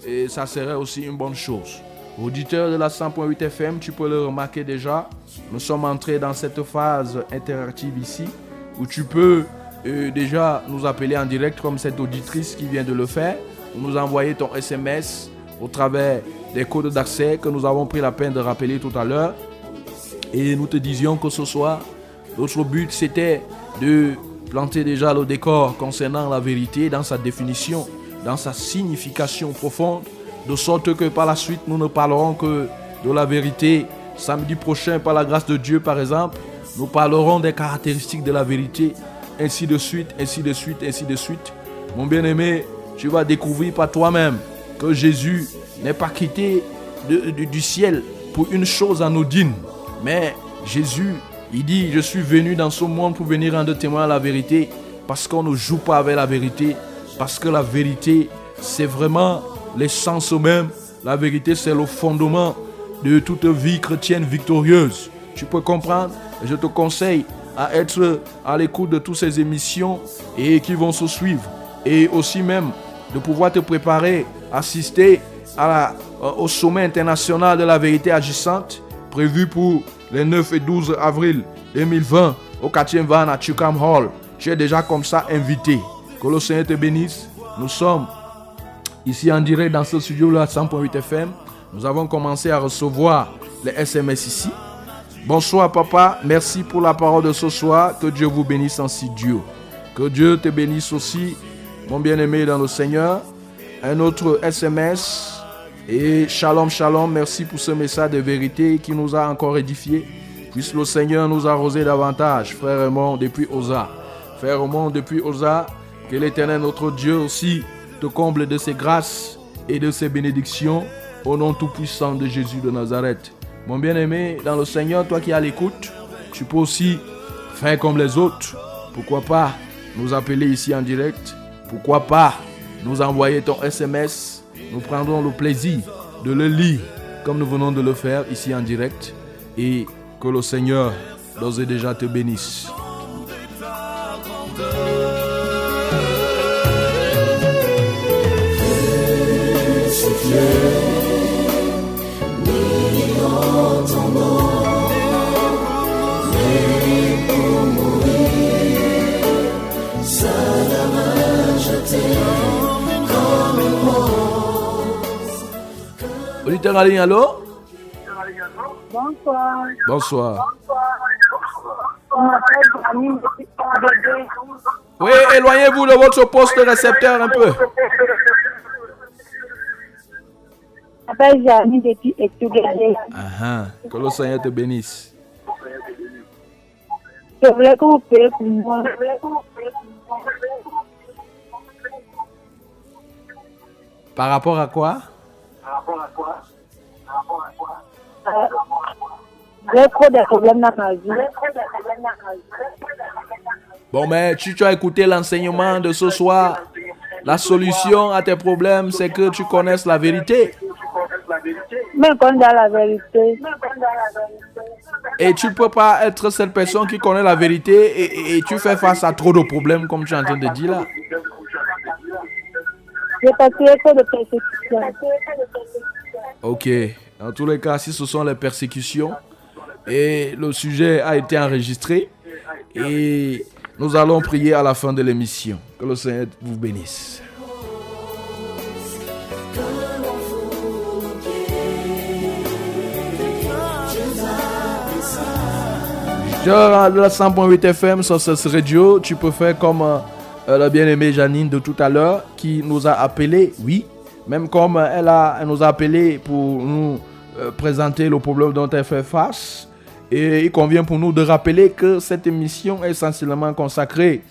Speaker 1: et ça serait aussi une bonne chose. Auditeur de la 100.8 FM, tu peux le remarquer déjà. Nous sommes entrés dans cette phase interactive ici où tu peux euh, déjà nous appeler en direct comme cette auditrice qui vient de le faire ou nous envoyer ton SMS au travers des codes d'accès que nous avons pris la peine de rappeler tout à l'heure. Et nous te disions que ce soir, notre but c'était de planter déjà le décor concernant la vérité dans sa définition, dans sa signification profonde, de sorte que par la suite nous ne parlerons que de la vérité. Samedi prochain, par la grâce de Dieu par exemple, nous parlerons des caractéristiques de la vérité, ainsi de suite, ainsi de suite, ainsi de suite. Mon bien-aimé, tu vas découvrir par toi-même que Jésus n'est pas quitté du ciel pour une chose anodine. Mais Jésus, il dit, je suis venu dans ce monde pour venir rendre témoin à la vérité, parce qu'on ne joue pas avec la vérité, parce que la vérité, c'est vraiment l'essence même. La vérité, c'est le fondement de toute vie chrétienne victorieuse. Tu peux comprendre? Je te conseille à être à l'écoute de toutes ces émissions et qui vont se suivre. Et aussi même de pouvoir te préparer, assister à euh, au sommet international de la vérité agissante prévu pour les 9 et 12 avril 2020 au 4e van à Chukam Hall. Tu es déjà comme ça invité. Que le Seigneur te bénisse. Nous sommes ici en direct dans ce studio-là 100.8 FM. Nous avons commencé à recevoir les SMS ici. Bonsoir papa, merci pour la parole de ce soir. Que Dieu vous bénisse ainsi Dieu. Que Dieu te bénisse aussi, mon bien-aimé dans le Seigneur. Un autre SMS. Et shalom, shalom, merci pour ce message de vérité qui nous a encore édifié. Puisse le Seigneur nous arroser davantage, frère Raymond, depuis Osa. Frère Raymond, depuis Osa, que l'Éternel, notre Dieu aussi, te comble de ses grâces et de ses bénédictions au nom tout-puissant de Jésus de Nazareth. Mon bien-aimé, dans le Seigneur, toi qui as l'écoute, tu peux aussi faire comme les autres. Pourquoi pas nous appeler ici en direct Pourquoi pas nous envoyer ton SMS Nous prendrons le plaisir de le lire comme nous venons de le faire ici en direct. Et que le Seigneur d'ores et déjà te bénisse. Allô
Speaker 7: Bonsoir.
Speaker 1: Bonsoir. Oui, éloignez-vous de votre poste récepteur un peu. Ah. Que le Seigneur te bénisse.
Speaker 7: Je voulais que vous payiez pour moi.
Speaker 1: Par rapport à quoi?
Speaker 7: J'ai trop de problèmes dans ma vie.
Speaker 1: Bon, mais tu, tu as écouté l'enseignement de ce soir. La solution à tes problèmes, c'est que tu connaisses la vérité.
Speaker 7: Mais dans la vérité,
Speaker 1: Et tu ne peux pas être cette personne qui connaît la vérité et, et- et tu fais face à trop de problèmes, comme tu es en train de dire là.
Speaker 7: J'ai trop de persécutions.
Speaker 1: Ok. Dans tous les cas, si ce sont les persécutions, et le sujet a été enregistré, et nous allons prier à la fin de l'émission. Que le Seigneur vous bénisse. Sur la 100.8 FM sur ce radio, tu peux faire comme euh, euh, la bien-aimée Janine de tout à l'heure qui nous a appelé, oui, même comme elle, a, elle nous a appelé pour nous euh, présenter le problème dont elle fait face. Et il convient pour nous de rappeler que cette émission est essentiellement consacrée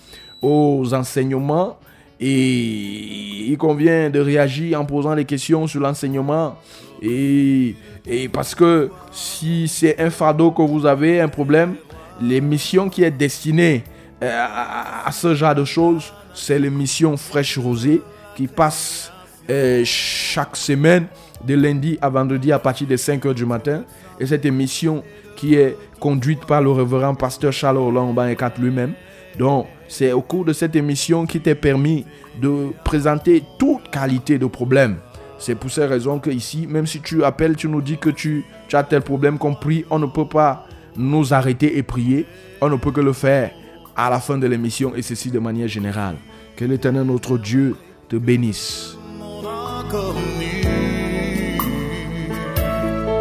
Speaker 1: aux enseignements et il convient de réagir en posant des questions sur l'enseignement. Et, et parce que si c'est un fardeau que vous avez, un problème, l'émission qui est destinée euh, à, à ce genre de choses, c'est l'émission Fraîche Rosée qui passe euh, chaque semaine de lundi à vendredi à partir de 5h du matin. Et cette émission qui est conduite par le révérend pasteur Charles Roland Banyekat lui-même. Donc, c'est au cours de cette émission qui t'est permis de présenter toute qualité de problème. C'est pour ces raisons que ici, même si tu appelles, tu nous dis que tu, tu as tel problème compris, on ne peut pas nous arrêter et prier. On ne peut que le faire à la fin de l'émission et ceci de manière générale. Que l'éternel notre Dieu te bénisse.
Speaker 6: monde inconnu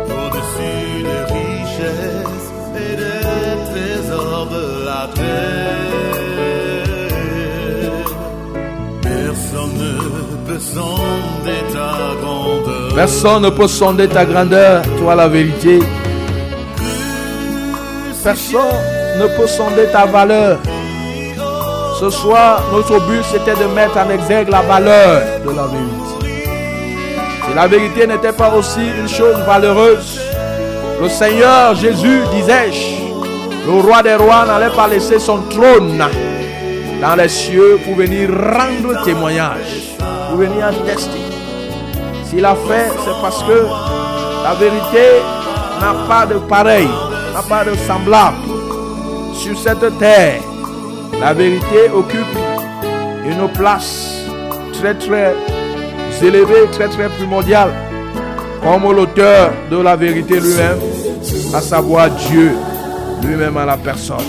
Speaker 6: au-dessus des richesses et des trésors de la terre. Personne ne peut sonder ta grandeur.
Speaker 1: Personne ne peut sonder ta grandeur, toi la vérité. Personne ne peut sonder ta valeur. Ce soir, notre but c'était de mettre en exergue la valeur de la vérité. Si la vérité n'était pas aussi une chose valeureuse, le Seigneur Jésus, disais-je, le roi des rois n'allait pas laisser son trône dans les cieux pour venir rendre témoignage, pour venir attester. S'il a fait, c'est parce que la vérité n'a pas de pareil, n'a pas de semblable sur cette terre. La vérité occupe une place très très élevée, très très primordiale, comme l'auteur de la vérité lui-même, à savoir Dieu lui-même à la personne.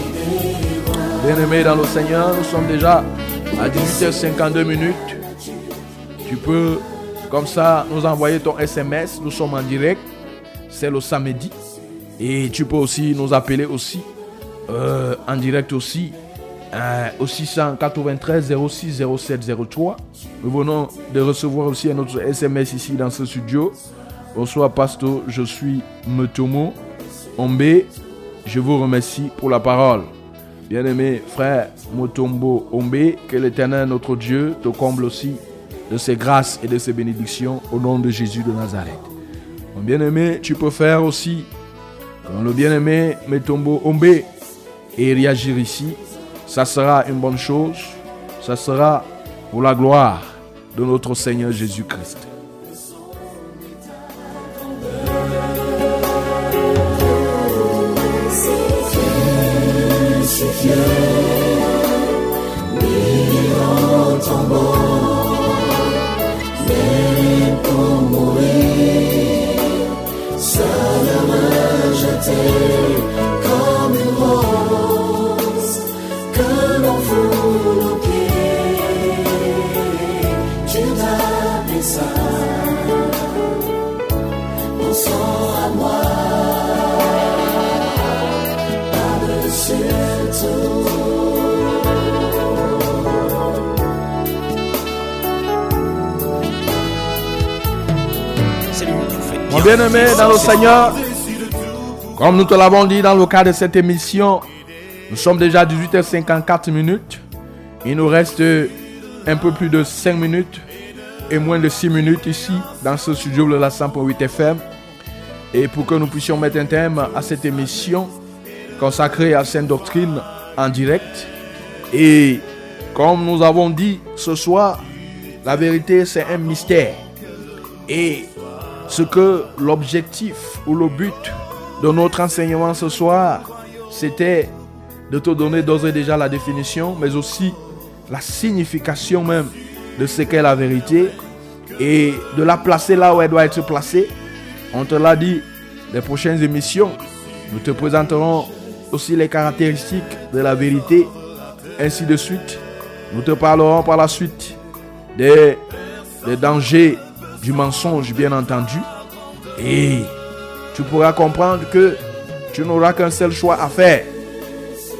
Speaker 1: Bien-aimé dans le Seigneur, nous sommes déjà à 18h52 minutes. Tu peux comme ça nous envoyer ton SMS. Nous sommes en direct. C'est le samedi. Et tu peux aussi nous appeler aussi euh, en direct aussi euh, au 693 06 07 03. Nous venons de recevoir aussi un autre SMS ici dans ce studio. Bonsoir pasteur, je suis Metomo Ombe. Je vous remercie pour la parole. Bien-aimé frère Motombo Ombe, que l'éternel notre Dieu te comble aussi de ses grâces et de ses bénédictions au nom de Jésus de Nazareth. Mon bien-aimé, tu peux faire aussi, comme le bien-aimé Metombo Ombe, et réagir ici. Ça sera une bonne chose. Ça sera pour la gloire de notre Seigneur Jésus-Christ. Dans le Seigneur, comme nous te l'avons dit dans le cadre de cette émission, nous sommes déjà à 18h54 minutes. Il nous reste un peu plus de 5 minutes et moins de 6 minutes ici dans ce studio de la 100.8 FM. Et pour que nous puissions mettre un thème à cette émission consacrée à Sainte Doctrine en direct. Et comme nous avons dit ce soir, la vérité c'est un mystère. Et ce que l'objectif ou le but de notre enseignement ce soir, c'était de te donner d'ores et déjà la définition, mais aussi la signification même de ce qu'est la vérité et de la placer là où elle doit être placée. On te l'a dit, les prochaines émissions, nous te présenterons aussi les caractéristiques de la vérité, ainsi de suite. Nous te parlerons par la suite des, des dangers du mensonge, bien entendu. Et tu pourras comprendre que tu n'auras qu'un seul choix à faire.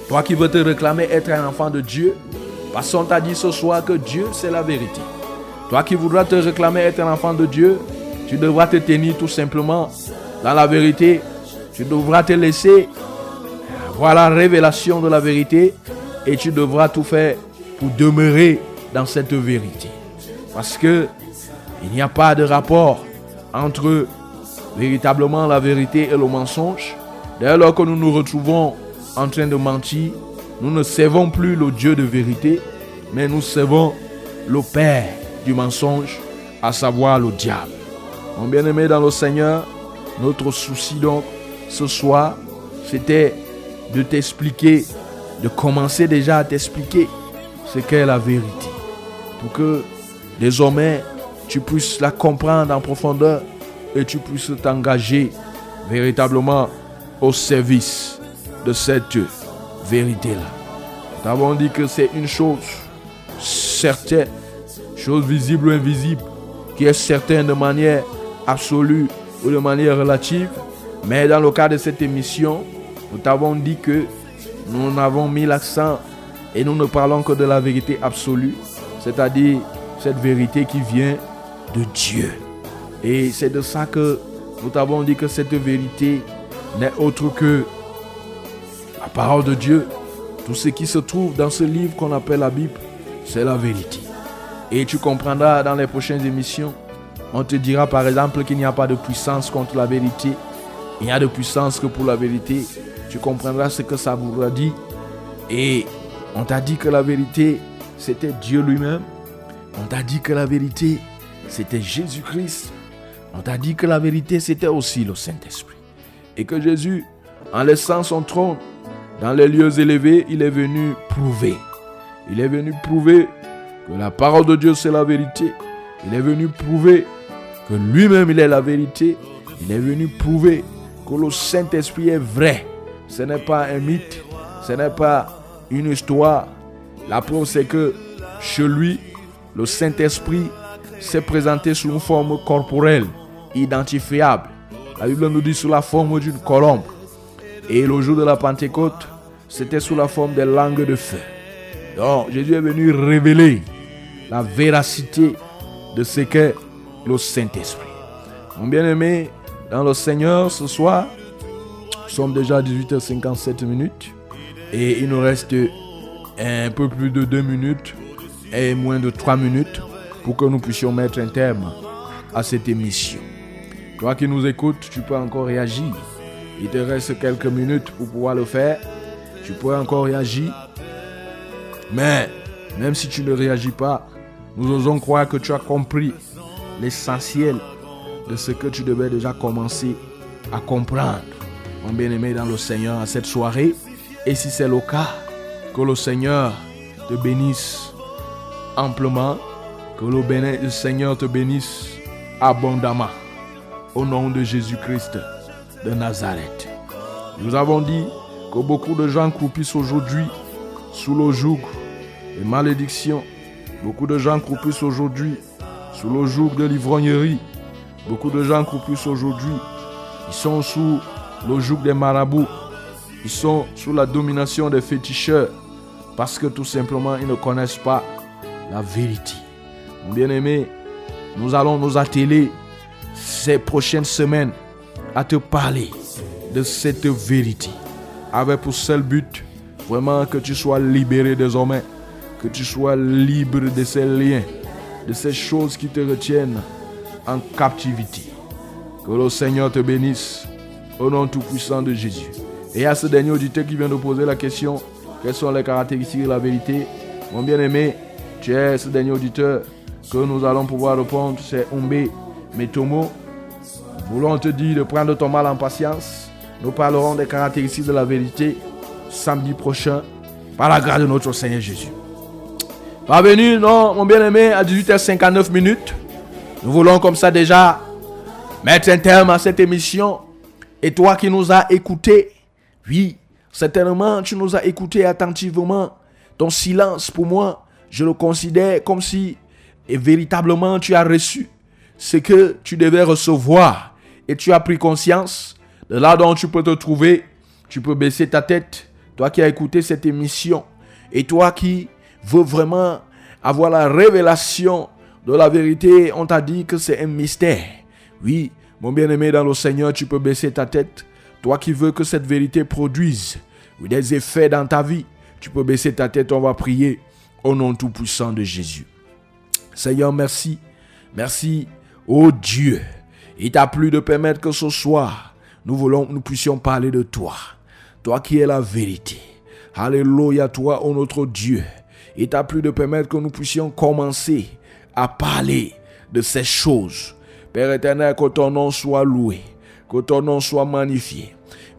Speaker 1: Toi qui veux te réclamer être un enfant de Dieu, parce qu'on t'a dit ce soir que Dieu, c'est la vérité. Toi qui voudras te réclamer être un enfant de Dieu, tu devras te tenir tout simplement dans la vérité. Tu devras te laisser avoir la révélation de la vérité et tu devras tout faire pour demeurer dans cette vérité. Parce que il n'y a pas de rapport entre véritablement la vérité et le mensonge. Dès lors que nous nous retrouvons en train de mentir, nous ne servons plus le Dieu de vérité, mais nous servons le Père du mensonge, à savoir le diable. Mon bien-aimé dans le Seigneur, notre souci donc ce soir, c'était de t'expliquer, de commencer déjà à t'expliquer ce qu'est la vérité. Pour que désormais tu puisses la comprendre en profondeur et tu puisses t'engager véritablement au service de cette vérité-là. Nous avons dit que c'est une chose certaine, chose visible ou invisible, qui est certaine de manière absolue ou de manière relative. Mais dans le cas de cette émission, nous t'avons dit que nous avons mis l'accent et nous ne parlons que de la vérité absolue, c'est-à-dire cette vérité qui vient de Dieu. Et c'est de ça que nous t'avons dit que cette vérité n'est autre que la parole de Dieu. Tout ce qui se trouve dans ce livre qu'on appelle la Bible, c'est la vérité. Et tu comprendras dans les prochaines émissions, on te dira par exemple qu'il n'y a pas de puissance contre la vérité. Il n'y a de puissance que pour la vérité. Tu comprendras ce que ça voudra dire. Et on t'a dit que la vérité, c'était Dieu lui-même. On t'a dit que la vérité, c'était Jésus-Christ. On t'a dit que la vérité, c'était aussi le Saint-Esprit. Et que Jésus, en laissant son trône dans les lieux élevés, il est venu prouver. Il est venu prouver que la parole de Dieu, c'est la vérité. Il est venu prouver que lui-même, il est la vérité. Il est venu prouver que le Saint-Esprit est vrai. Ce n'est pas un mythe. Ce n'est pas une histoire. La preuve, c'est que chez lui, le Saint-Esprit s'est présenté sous une forme corporelle, identifiable. La Bible nous dit sous la forme d'une colombe. Et le jour de la Pentecôte, c'était sous la forme des langues de feu. Donc Jésus est venu révéler la véracité de ce qu'est le Saint-Esprit. Mon bien-aimé, dans le Seigneur, ce soir, nous sommes déjà à 18h57 minutes et il nous reste un peu plus de 2 minutes et moins de 3 minutes pour que nous puissions mettre un terme à cette émission. Toi qui nous écoutes, tu peux encore réagir. Il te reste quelques minutes pour pouvoir le faire. Tu peux encore réagir. Mais même si tu ne réagis pas, nous osons croire que tu as compris l'essentiel de ce que tu devais déjà commencer à comprendre, mon bien-aimé dans le Seigneur, à cette soirée. Et si c'est le cas, que le Seigneur te bénisse amplement, que le, Seigneur te bénisse abondamment. Au nom de Jésus-Christ de Nazareth. Nous avons dit que beaucoup de gens croupissent aujourd'hui sous le joug des malédictions. Beaucoup de gens croupissent aujourd'hui sous le joug de l'ivrognerie. Beaucoup de gens croupissent aujourd'hui. Ils sont sous le joug des marabouts. Ils sont sous la domination des féticheurs parce que tout simplement ils ne connaissent pas la vérité. Mon bien-aimé, nous allons nous atteler ces prochaines semaines à te parler de cette vérité. Avec pour seul but vraiment que tu sois libéré désormais, que tu sois libre de ces liens, de ces choses qui te retiennent en captivité. Que le Seigneur te bénisse au nom tout-puissant de Jésus. Et à ce dernier auditeur qui vient de poser la question, quelles sont les caractéristiques de la vérité? Mon bien-aimé, tu es ce dernier auditeur que nous allons pouvoir répondre, c'est Ombe Metomo. Voulons te dire de prendre ton mal en patience. Nous parlerons des caractéristiques de la vérité samedi prochain par la grâce de notre Seigneur Jésus. Parvenu, non, mon bien-aimé, à 18h59 minutes. Nous voulons comme ça déjà mettre un terme à cette émission. Et toi qui nous as écoutés, oui, certainement tu nous as écoutés attentivement. Ton silence pour moi, je le considère comme si et véritablement tu as reçu ce que tu devais recevoir et tu as pris conscience de là dont tu peux te trouver. Tu peux baisser ta tête, toi qui as écouté cette émission et toi qui veux vraiment avoir la révélation de la vérité, on t'a dit que c'est un mystère. Oui, mon bien-aimé dans le Seigneur, tu peux baisser ta tête. Toi qui veux que cette vérité produise, des effets dans ta vie, tu peux baisser ta tête, on va prier au nom tout-puissant de Jésus. Seigneur, merci. Merci, oh Dieu. Il t'a plu de permettre que ce soir, nous voulons, nous puissions parler de toi. Toi qui es la vérité. Alléluia, toi, oh notre Dieu. Il t'a plu de permettre que nous puissions commencer à parler de ces choses. Père éternel, que ton nom soit loué, que ton nom soit magnifié.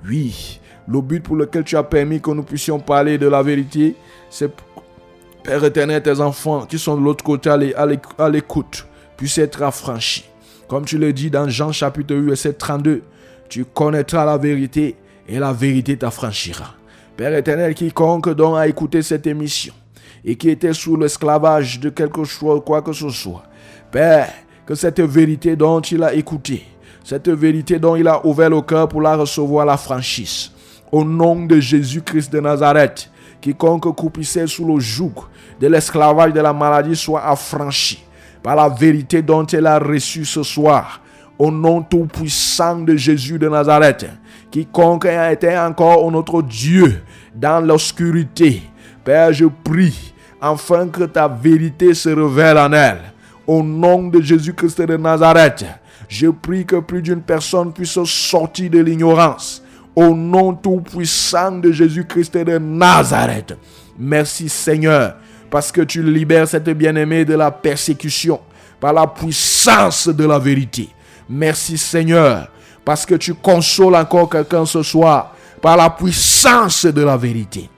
Speaker 1: Oui, le but pour lequel tu as permis que nous puissions parler de la vérité, c'est Père éternel, tes enfants qui sont de l'autre côté à l'écoute puissent être affranchis. Comme tu le dis dans Jean chapitre 8, verset 32, tu connaîtras la vérité et la vérité t'affranchira. Père éternel, quiconque donc a écouté cette émission et qui était sous l'esclavage de quelque chose, quoi que ce soit, Père, que cette vérité dont il a écouté, cette vérité dont il a ouvert le cœur pour la recevoir, la franchisse. Au nom de Jésus-Christ de Nazareth, quiconque coupissait sous le joug de l'esclavage de la maladie soit affranchi par la vérité dont il a reçu ce soir. Au nom tout-puissant de Jésus de Nazareth, quiconque a été encore notre Dieu dans l'obscurité, Père, je prie afin que ta vérité se révèle en elle. Au nom de Jésus-Christ de Nazareth, je prie que plus d'une personne puisse sortir de l'ignorance. Au nom tout-puissant de Jésus-Christ de Nazareth. Merci Seigneur, parce que tu libères cette bien-aimée de la persécution par la puissance de la vérité. Merci Seigneur, parce que tu consoles encore quelqu'un ce soir par la puissance de la vérité.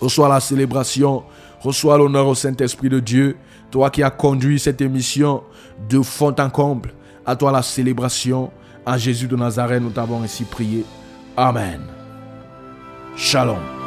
Speaker 1: Reçois la célébration, reçois l'honneur au Saint-Esprit de Dieu, toi qui as conduit cette émission de fond en comble. À toi la célébration. En Jésus de Nazareth, nous t'avons ainsi prié. Amen. Shalom.